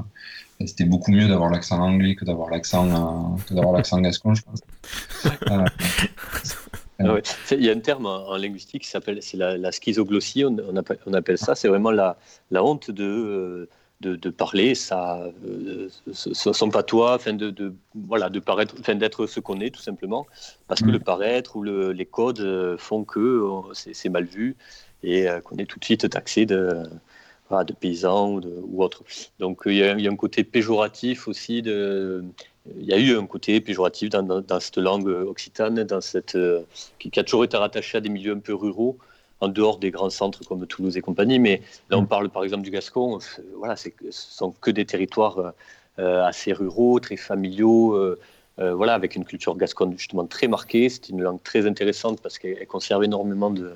c'était beaucoup mieux d'avoir l'accent anglais que d'avoir l'accent que d'avoir l'accent gascon, je pense. [LAUGHS] Ah Il y a un terme en, linguistique qui s'appelle c'est la, schizoglossie, on, appelle, on, appelle, ça, c'est vraiment la, la honte de, de, parler ça, son patois, enfin de, de, voilà, de paraître, enfin d'être ce qu'on est tout simplement, parce que mm. le paraître ou le, les codes euh, font que euh, c'est mal vu et euh, qu'on est tout de suite taxé de, de paysan ou, ou autre. Donc il y, a, un côté péjoratif aussi de, il y a eu un côté péjoratif dans, dans, cette langue occitane, dans cette, qui, qui, a toujours été rattaché à des milieux un peu ruraux en dehors des grands centres comme Toulouse et compagnie. Mais là, on mm. parle par exemple du Gascon. Voilà, ce sont que des territoires euh, assez ruraux, très familiaux. Euh, euh, voilà, avec une culture gasconne justement très marquée. C'est une langue très intéressante parce qu'elle conserve énormément de,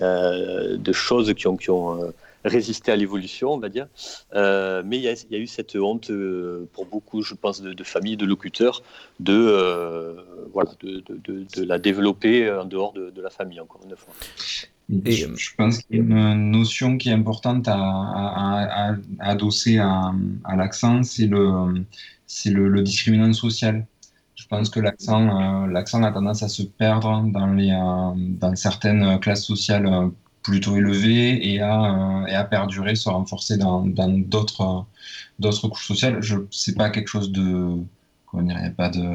de choses qui ont, qui ont résisté à l'évolution, on va dire. mais il y, a eu cette honte pour beaucoup, je pense, de, familles, de locuteurs, de, voilà, de, de, la développer en dehors de, la famille, encore une fois. Et, je, pense qu'il y a une notion qui est importante à, à, adosser à, l'accent, c'est le, c'est le, discriminant social. Je pense que l'accent, euh, l'accent a tendance à se perdre dans, les, euh, dans certaines classes sociales euh, plutôt élevées et à, et à perdurer, se renforcer dans, dans d'autres, d'autres couches sociales. Je, c'est pas quelque chose de, comment dire, il n'y a pas de,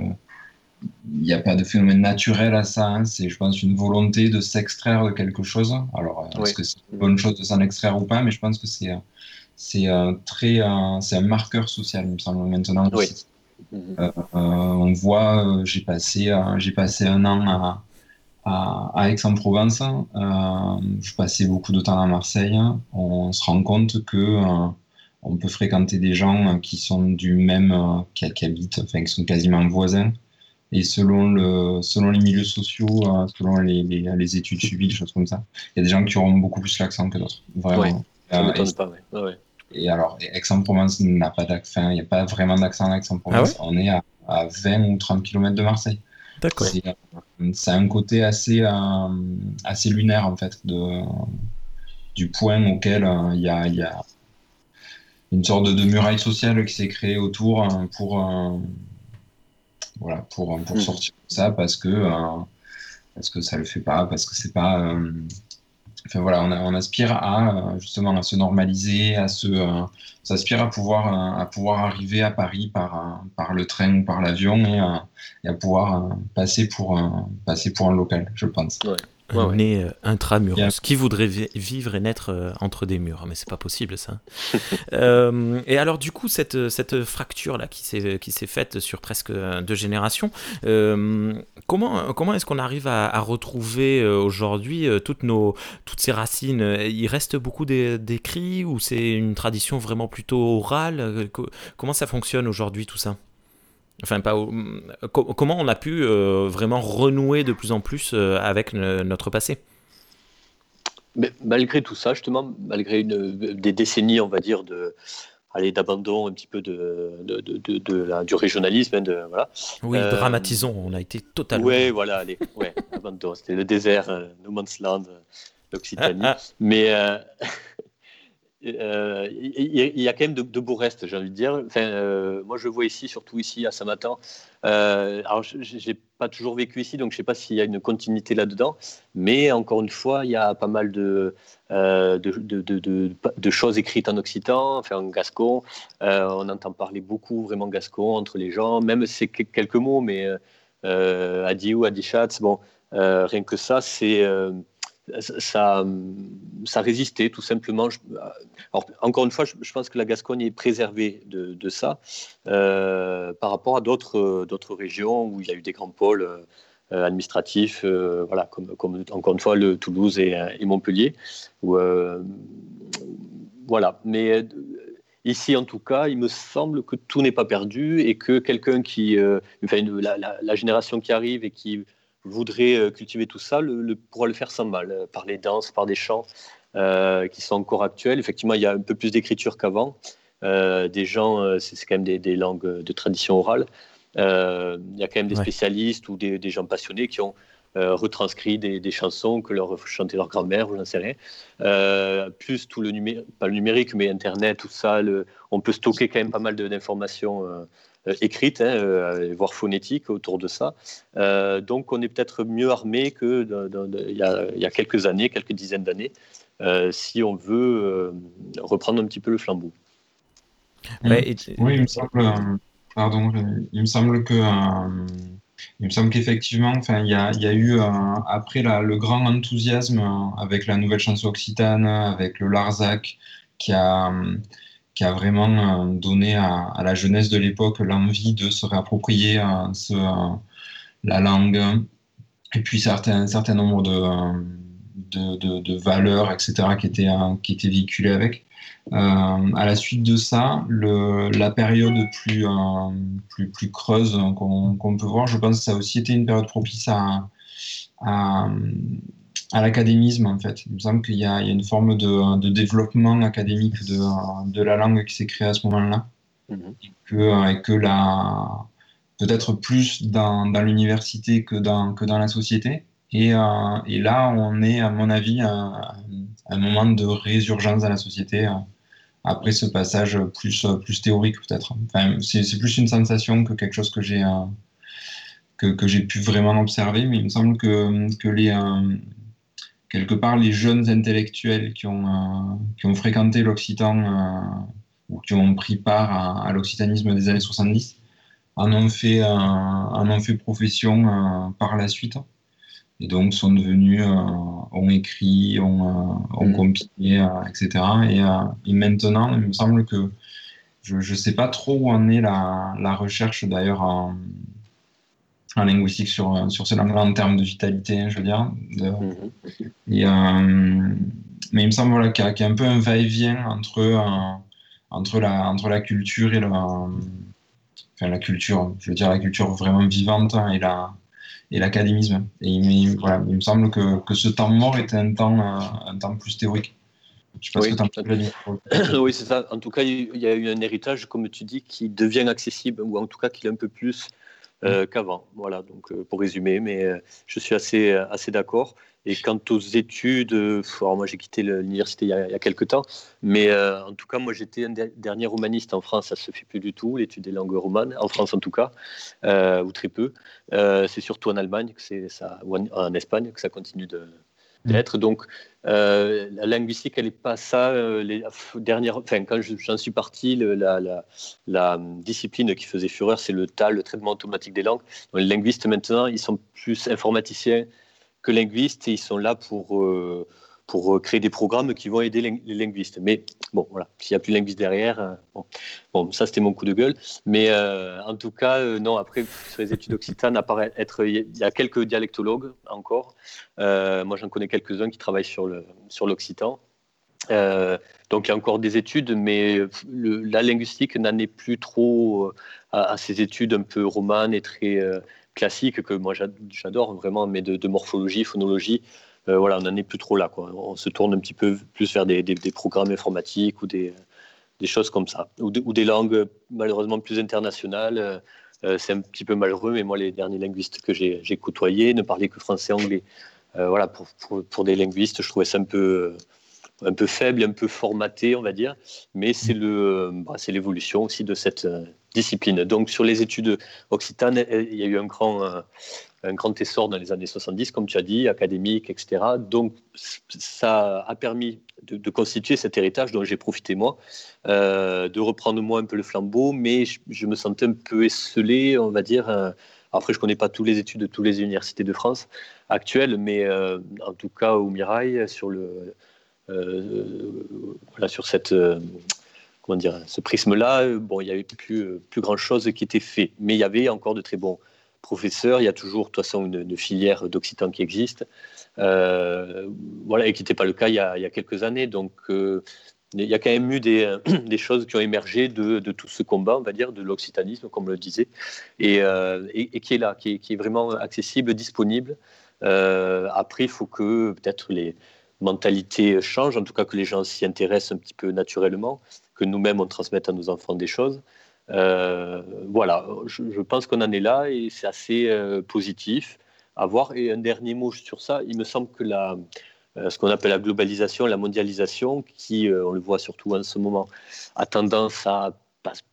il n'y a pas de phénomène naturel à ça. Hein. C'est, je pense, une volonté de s'extraire de quelque chose. Alors, euh, est-ce que c'est une bonne chose de s'en extraire ou pas? Mais je pense que c'est, c'est un très, c'est un marqueur social, il me semble maintenant. Euh, on voit, euh, j'ai passé, j'ai passé un an à, à, Aix-en-Provence. je passais beaucoup de temps à Marseille. On se rend compte que on peut fréquenter des gens qui sont du même, qui, qui, habitent, enfin, qui sont quasiment voisins, et selon, le, selon les milieux sociaux, euh, selon les, les, études suivies, des choses comme ça, il y a des gens qui auront beaucoup plus l'accent que d'autres. Vraiment. ça euh, et, pas, ouais. et alors, Aix-en-Provence n'a pas d'accent, il n'y a pas vraiment d'accent à Aix-en-Provence. Ah on est à, à, 20 ou 30 km de Marseille. D'accord. C'est un côté assez, euh, assez lunaire, en fait, de, du point auquel il y, a, y, a, une sorte de, de muraille sociale qui s'est créée autour pour voilà, pour, pour mm. sortir de ça parce que, euh, parce que ça le fait pas, parce que c'est pas. Euh, enfin voilà, on, on, aspire à justement à se normaliser, à se, euh, s'aspire à pouvoir à pouvoir arriver à Paris par par le train ou par l'avion et, et, à pouvoir passer pour un passer pour un local, je pense. Ouais un ouais, né euh, intramuros. Qui voudrait vivre et naître euh, entre des murs. Mais c'est pas possible ça. [LAUGHS] euh, et alors du coup, cette, cette fracture là qui s'est faite sur presque deux générations, euh, comment comment est-ce qu'on arrive à, à retrouver aujourd'hui toutes nos toutes ces racines? Il reste beaucoup d'écrits ou c'est une tradition vraiment plutôt orale? Comment ça fonctionne aujourd'hui tout ça? Enfin, pas, comment on a pu euh, vraiment renouer de plus en plus euh, avec notre passé? Mais Malgré tout ça, justement, malgré une, des décennies, on va dire, de, d'abandon un petit peu de, de, de, de la, du régionalisme. Hein, de, voilà. Oui, dramatisons, on a été totalement. Oui, voilà, allez, ouais, [LAUGHS] abandon, c'était le désert, No Man's Land, l'Occitanie. Ah, [LAUGHS] euh, il y, a quand même de, beaux restes, j'ai envie de dire. Enfin, euh, moi, je vois ici, surtout ici à Saint-Martin. Euh, alors, je n'ai pas toujours vécu ici, donc je ne sais pas s'il y a une continuité là-dedans. Mais encore une fois, il y a pas mal de, de, choses écrites en occitan, enfin en gascon. on entend parler beaucoup vraiment gascon entre les gens, même c'est quelques mots, mais Adiou, Adichatz, bon, rien que ça, c'est ça, résistait tout simplement. encore une fois, je, pense que la Gascogne est préservée de, ça euh, par rapport à d'autres régions où il y a eu des grands pôles euh, administratifs, euh, voilà, comme, encore une fois le Toulouse et, Montpellier. voilà, mais Ici, en tout cas, il me semble que tout n'est pas perdu et que quelqu'un qui, la, génération qui arrive et qui voudrait euh, cultiver tout ça le, pourra le faire sans mal, euh, par les danses, par des chants euh, qui sont encore actuels. Effectivement, il y a un peu plus d'écriture qu'avant. des gens, c'est quand même des, langues de tradition orale. il y a quand même des spécialistes ou des, gens passionnés qui ont retranscrit des, chansons que leur chantait leur grand-mère, je n'en sais rien. plus tout le numérique, pas le numérique, mais Internet, tout ça, on peut stocker quand même pas mal d'informations écrite, hein, euh, voire phonétique autour de ça. Euh, donc on est peut-être mieux armé qu'il y, y, a quelques années, quelques dizaines d'années, si on veut reprendre un petit peu le flambeau. Oui, il me semble, pardon, il me semble que il me semble qu'effectivement, enfin, il y a, y a, eu après la, le grand enthousiasme avec la nouvelle chanson occitane, avec le Larzac, qui a qui a vraiment euh, donné à, la jeunesse de l'époque l'envie de se réapproprier euh, euh, la langue et puis un certain nombre de, valeurs, etc., qui étaient, qui étaient véhiculées avec. à la suite de ça, la période plus, plus, creuse qu'on peut voir, je pense que ça a aussi été une période propice à, à l'académisme, en fait. Il me semble qu'il y, a une forme de, développement académique de, de, la langue qui s'est créée à ce moment-là. Mhm. Et que, que peut-être plus dans, dans l'université que dans, que dans la société. Et, euh, et, là, on est, à mon avis, à, un moment de résurgence dans la société euh, après ce passage plus, plus théorique, peut-être. Enfin, c'est plus une sensation que quelque chose que j'ai euh, que, que j'ai pu vraiment observer, mais il me semble que, que les, quelque part, les jeunes intellectuels qui ont, euh, qui ont fréquenté l'Occitan euh, ou qui ont pris part à, l'occitanisme des années 70 en ont fait, euh, en ont fait profession par la suite. Et donc sont devenus, ont écrit, ont, ont mm. compilé, etc. Et, maintenant, il me semble que je ne sais pas trop où en est la, la recherche d'ailleurs en, en linguistique sur, sur ces langues-là en termes de vitalité, je veux dire. Mhm. Euh, mais il me semble voilà, qu'il y, a un peu un va-et-vient entre, euh, entre, la, entre la culture et la, enfin, la culture, je veux dire la culture vraiment vivante et la et l'académisme. Et il, voilà, il me semble que, que, ce temps mort était un temps, euh, un temps plus théorique. Je sais pas oui, ce que [COUGHS] oui, c'est ça. En tout cas, il y a eu un héritage, comme tu dis, qui devient accessible, ou en tout cas qui est un peu plus euh, qu'avant. Voilà, donc euh, pour résumer, mais euh, je suis assez, assez d'accord. Et quant aux études, moi j'ai quitté l'université il, y a quelques temps, mais en tout cas, moi j'étais un dernier romaniste en France, ça se fait plus du tout, l'étude des langues romanes, en France en tout cas, ou très peu. c'est surtout en Allemagne, que ça, ou en Espagne que ça continue de, d'être. Donc, euh, la linguistique, elle n'est pas ça. Euh, les dernières, enfin, quand j'en suis parti, la, la, la, discipline qui faisait fureur, c'est le TAL, le traitement automatique des langues. les linguistes, maintenant, ils sont plus informaticiens que linguistes et ils sont là pour, euh, pour créer des programmes qui vont aider les linguistes. Mais bon, voilà, s'il n'y a plus de linguiste derrière, euh, bon, ça c'était mon coup de gueule. Mais euh, en tout cas, euh, non, après, sur les études occitanes, être, il y a quelques dialectologues encore. moi, j'en connais quelques-uns qui travaillent sur l'occitan. Sur donc il y a encore des études, mais la linguistique n'en est plus trop à, ces études un peu romanes et très classiques que moi j'adore vraiment, mais de morphologie, phonologie. Euh, voilà, on n'en est plus trop là. Quoi. On se tourne un petit peu plus vers des, programmes informatiques ou des, des choses comme ça. Ou, des langues malheureusement plus internationales. c'est un petit peu malheureux, mais moi, les derniers linguistes que j'ai côtoyés ne parlaient que français anglais. voilà, pour, pour, des linguistes, je trouvais ça un peu un peu faible, un peu formaté, on va dire, mais c'est bah, l'évolution aussi de cette euh, discipline. Donc sur les études occitanes, euh, il y a eu un grand, euh, un grand essor dans les années 70, comme tu as dit, académique, etc. Donc ça a permis de, constituer cet héritage dont j'ai profité moi, de reprendre moi un peu le flambeau, mais je, me sentais un peu esselé, on va dire. après, je ne connais pas toutes les études de toutes les universités de France actuelles, mais en tout cas au Mirail, sur le euh, voilà, sur cette, euh, comment dire, ce prisme-là, bon, il n'y avait plus, plus grand-chose qui était fait. Mais il y avait encore de très bons professeurs. Il y a toujours, de toute façon, une, filière d'occitan qui existe. Euh, voilà, et qui n'était pas le cas il y a, quelques années. Donc, il y a quand même eu des, [CLEARS THROAT] choses qui ont émergé de, tout ce combat, on va dire, de l'occitanisme, comme on le disait, et, et, qui est là, qui est, qui est vraiment accessible, disponible. après, il faut que peut-être les, mentalité change, en tout cas que les gens s'y intéressent un petit peu naturellement, que nous-mêmes on transmette à nos enfants des choses. Euh, voilà, je, pense qu'on en est là et c'est assez euh, positif à voir. Et un dernier mot sur ça, il me semble que la, euh, ce qu'on appelle la globalisation, la mondialisation, qui, on le voit surtout en ce moment, a tendance à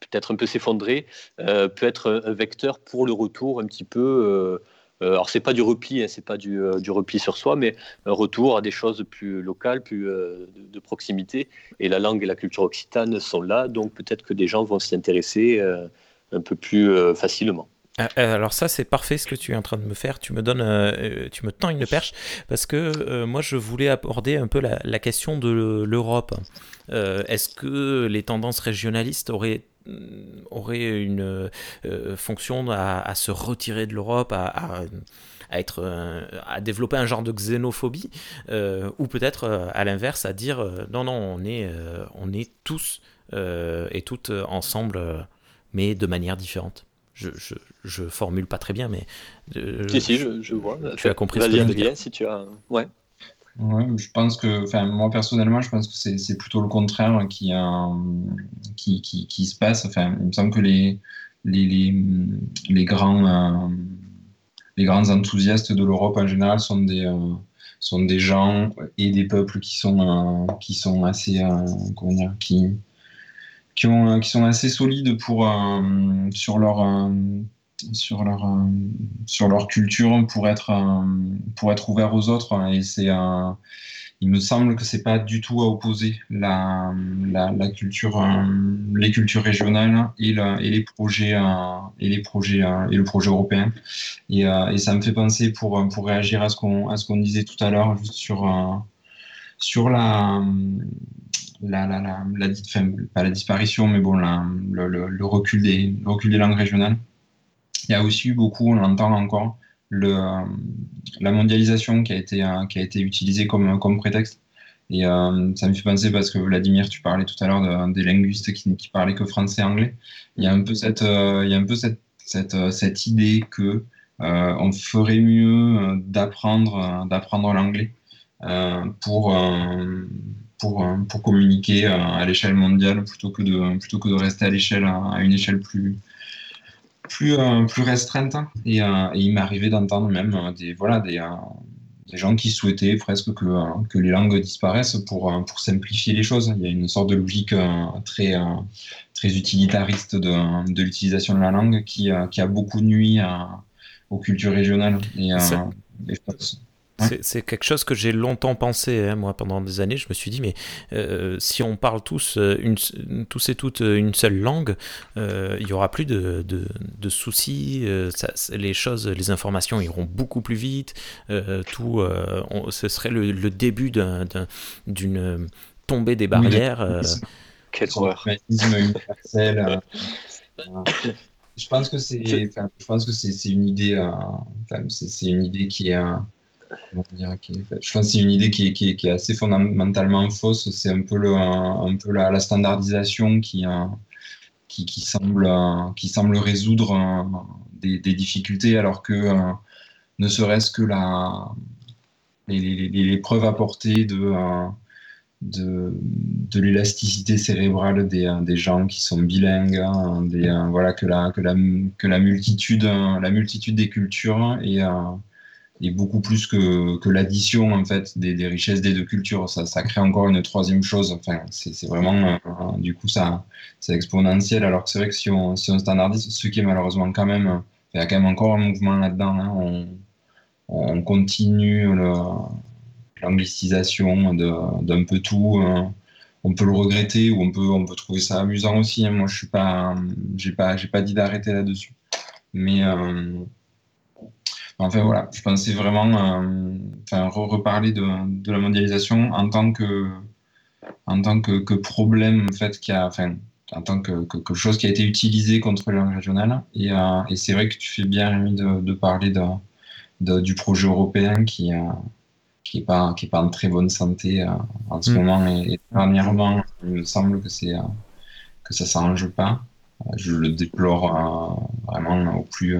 peut-être un peu s'effondrer, peut être un, vecteur pour le retour un petit peu euh, alors c'est pas du repli, hein, c'est pas du, euh, du, repli sur soi, mais un retour à des choses plus locales, plus euh, de, proximité. Et la langue et la culture occitane sont là, donc peut-être que des gens vont s'y intéresser un peu plus facilement. Alors ça c'est parfait ce que tu es en train de me faire. Tu me donnes, tu me tends une perche parce que moi je voulais aborder un peu la, question de l'Europe. Est-ce que les tendances régionalistes auraient euh, aurait une euh, fonction à, se retirer de l'Europe, à, être, euh, à développer un genre de xénophobie, ou peut-être à l'inverse à dire non non on est, on est tous et toutes ensemble, mais de manière différente. Je, je, formule pas très bien, mais si si je, vois. Tu as compris ce que je veux dire. Si tu as, ouais je pense que, enfin, moi personnellement, je pense que c'est plutôt le contraire qui, qui, qui, qui, se passe. Enfin, il me semble que les, les, les, les grands, euh, les grands enthousiastes de l'Europe en général sont des, euh, sont des gens et des peuples qui sont, euh, qui sont assez, comment dire, qui, qui, ont, qui sont assez solides pour, sur leur sur leur, euh, sur leur culture pour être, euh, pour être ouvert aux autres. Et c'est il me semble que c'est pas du tout à opposer la, la, culture, euh, les cultures régionales et, et les projets et les projets et le projet européen. Et, et, ça me fait penser pour, pour réagir à ce qu'on à ce qu'on disait tout à l'heure juste sur sur la la, la, la, la, pas la disparition, mais bon, le, le, recul des, le recul des langues régionales. Il y a aussi eu beaucoup, on l'entend encore, euh, la mondialisation qui a été, euh, utilisée comme, prétexte. Et euh, ça me fait penser parce que Vladimir, tu parlais tout à l'heure des linguistes qui, qui parlaient que français et anglais. Il y a un peu cette, idée que on ferait mieux d'apprendre, l'anglais pour, communiquer à l'échelle mondiale plutôt que de, rester à une échelle plus, plus, euh, plus restreinte. Et, euh, et il m'arrivait d'entendre même euh, des, voilà, des, des, gens qui souhaitaient presque que, que les langues disparaissent pour, pour simplifier les choses. Il y a une sorte de logique très, très utilitariste de, de l'utilisation de la langue qui, qui a beaucoup nuit à, aux cultures régionales. Et, c'est quelque chose que j'ai longtemps pensé, hein, moi, pendant des années. Je me suis dit, mais euh, si on parle tous, euh, une, tous et toutes euh, une seule langue, il n'y aura plus de, de, soucis. Ça, les choses, les informations iront beaucoup plus vite. tout, ce serait le, début d'une tombée des barrières. Quelle horreur. je pense que c'est, je pense que c'est une idée, c'est une idée qui est je pense que c'est une idée qui est, assez fondamentalement fausse. C'est un peu, la, standardisation qui, euh, euh, semble résoudre euh, des, difficultés, alors que ne serait-ce que les, preuves apportées de, l'élasticité cérébrale des, gens qui sont bilingues, hein, voilà, que, la, multitude, la multitude des cultures est, est beaucoup plus que, que l'addition en fait, des, des, richesses des deux cultures. Ça, ça, crée encore une troisième chose. Enfin, c'est vraiment, du coup, ça, c'est exponentiel. Alors que c'est vrai que si on, si on standardise, ce qui est malheureusement quand même, il y a quand même encore un mouvement là-dedans. Hein, on, on continue l'anglicisation d'un peu tout. Hein. On peut le regretter ou on peut, on peut trouver ça amusant aussi. Hein. Moi, je suis pas, j'ai pas, j'ai pas dit d'arrêter là-dessus. Mais euh, enfin voilà, je pensais vraiment, euh, enfin reparler de, de, la mondialisation en tant que, en tant que, que problème en fait qui a, enfin en tant que, que, chose qui a été utilisée contre les langues régionales. Et, euh, et c'est vrai que tu fais bien Rémi de, de parler de du projet européen qui n'est qui pas, qui pas en très bonne santé euh, en ce mm. moment. Et, dernièrement, il me semble que, c'est euh, que ça ne s'arrange pas. Euh, je le déplore vraiment au plus,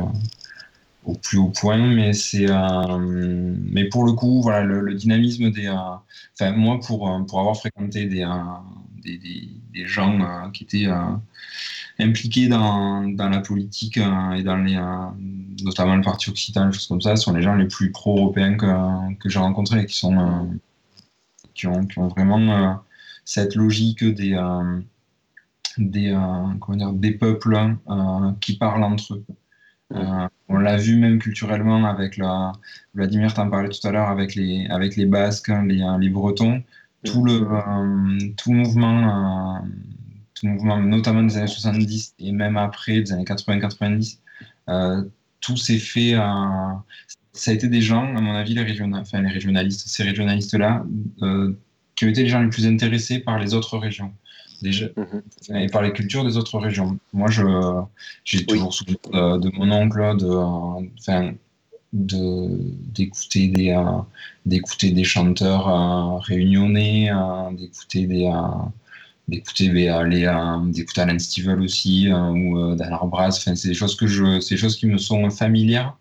au plus haut point, mais c'est mais pour le coup, voilà, le, dynamisme des. Enfin, moi, pour, pour avoir fréquenté des, des, des, des gens qui étaient impliqués dans, dans, la politique euh, et dans les, euh, notamment le Parti Occitan, choses comme ça, sont les gens les plus pro-européens que, que j'ai rencontrés, qui, sont, euh, qui, ont, qui ont vraiment cette logique des, des, comment dire, des peuples qui parlent entre eux. On l'a vu même culturellement avec la, Vladimir t'en parlait tout à l'heure avec les, avec les Basques, les, les Bretons, tout le, tout mouvement mouvement, notamment des années 70 et même après, des années 80-90, euh, tout s'est fait. ça a été des gens, à mon avis, les, enfin, les régionalistes, ces régionalistes-là, euh, qui ont été les gens les plus intéressés par les autres régions. Déjà, mhm. et par les cultures des autres régions. Moi, je, j'ai toujours souvenir de, mon oncle, de, enfin, de, d'écouter des, d'écouter des chanteurs réunionnais, d'écouter des, d'écouter d'écouter Alan Stivell aussi ou euh, Dan Arbraz. Enfin, c'est des choses que je, c'est des choses qui me sont familières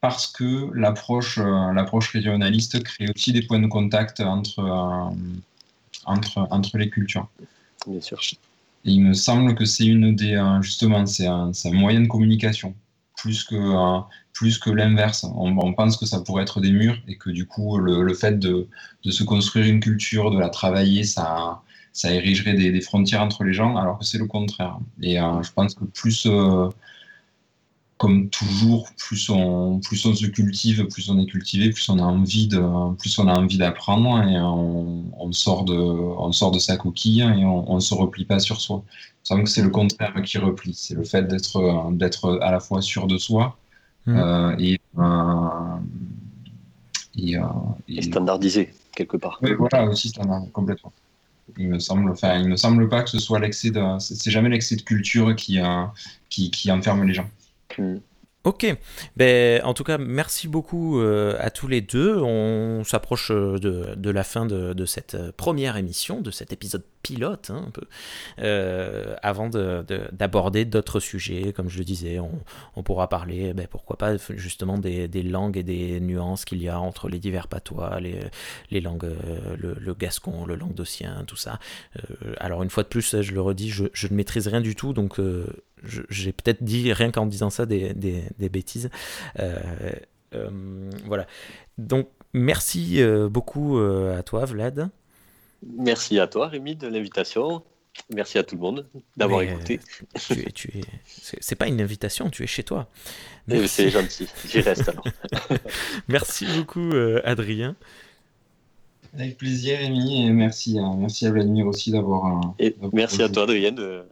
parce que l'approche, euh, l'approche régionaliste crée aussi des points de contact entre, euh, entre, entre les cultures. Il me semble que c'est une des, justement, c'est un, moyen de communication plus que, plus que l'inverse. On, pense que ça pourrait être des murs et que du coup, le, le fait de, de, se construire une culture, de la travailler, ça, ça érigerait des, frontières entre les gens, alors que c'est le contraire. Et euh, je pense que plus, euh, comme toujours, plus on, plus on se cultive, plus on est cultivé, plus on a envie de, plus on a envie d'apprendre et on, sort de, on sort de sa coquille et on, ne se replie pas sur soi. Je que c'est le contraire qui replie. C'est le fait d'être, d'être à la fois sûr de soi mmh. euh, et, et, standardisé quelque part. Oui, voilà, aussi standard, complètement. Il me semble, enfin, il me semble pas que ce soit l'excès de, c'est jamais l'excès de culture qui, euh, qui, qui, enferme les gens. Ok, ben, en tout cas, merci beaucoup euh, à tous les deux. On s'approche euh, de, la fin de, de, cette première émission, de cet épisode pilote, hein, un peu, euh, avant d'aborder d'autres sujets. Comme je le disais, on, pourra parler, ben, pourquoi pas, justement, des, langues et des nuances qu'il y a entre les divers patois, les, langues, le, le, gascon, le languedocien, tout ça. alors, une fois de plus, je le redis, je, ne maîtrise rien du tout, donc j'ai peut-être dit, rien qu'en disant ça, des, des, bêtises. Euh, euh, voilà. Donc, merci euh, beaucoup à toi, Vlad. Merci à toi, Rémi, de l'invitation. Merci à tout le monde d'avoir écouté. Tu es, tu es... C'est pas une invitation, tu es chez toi. Eh, c'est gentil, j'y reste alors. [LAUGHS] merci beaucoup, Adrien. Avec plaisir, Rémi, et merci, merci à Vladimir aussi d'avoir. merci à toi, Adrien, de,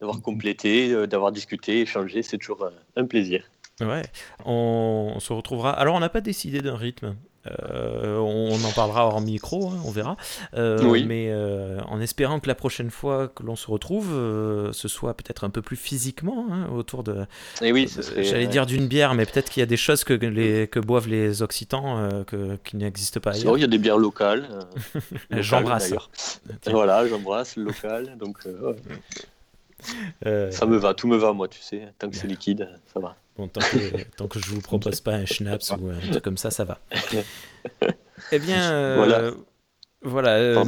d'avoir complété, euh, d'avoir discuté, échangé. C'est toujours euh, un plaisir. Ouais, on, se retrouvera. Alors, on n'a pas décidé d'un rythme. Euh, on en parlera hors micro, hein, on verra. oui. Mais en espérant que la prochaine fois que l'on se retrouve, ce soit peut-être un peu plus physiquement hein, autour de. Et eh oui, J'allais dire d'une bière, mais peut-être qu'il y a des choses que, les, que boivent les Occitans que, qui n'existent pas ailleurs. il y a des bières locales. [LAUGHS] j'embrasse. Voilà, j'embrasse, local. Donc, euh, ça me va, tout me va, moi, tu sais. Tant que c'est liquide, ça va. Bon, tant que, [LAUGHS] tant que je vous propose pas un schnapps ou un truc comme ça, ça va. [LAUGHS] eh bien, euh, Voilà, euh,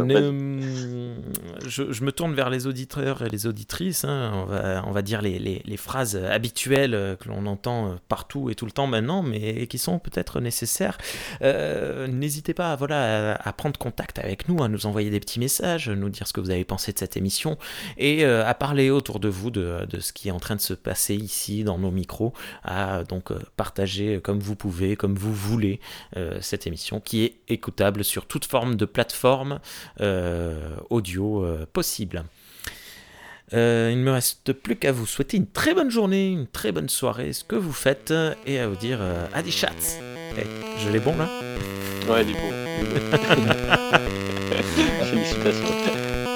je, me tourne vers les auditeurs et les auditrices. Hein. on, va, on, va, dire les, les, phrases habituelles que l'on entend partout et tout le temps maintenant, mais qui sont peut-être nécessaires. Euh, n'hésitez pas voilà, à, prendre contact avec nous, à nous envoyer des petits messages, nous dire ce que vous avez pensé de cette émission et euh, à parler autour de vous de, de, ce qui est en train de se passer ici dans nos micros, à donc partager comme vous pouvez, comme vous voulez cette émission qui est écoutable sur toute forme de plateforme euh, audio euh, possible. Euh, il ne me reste plus qu'à vous souhaiter une très bonne journée, une très bonne soirée, ce que vous faites, et à vous dire à des chats. Eh, je l'ai bon là? Ouais, il est bon. Félicitations.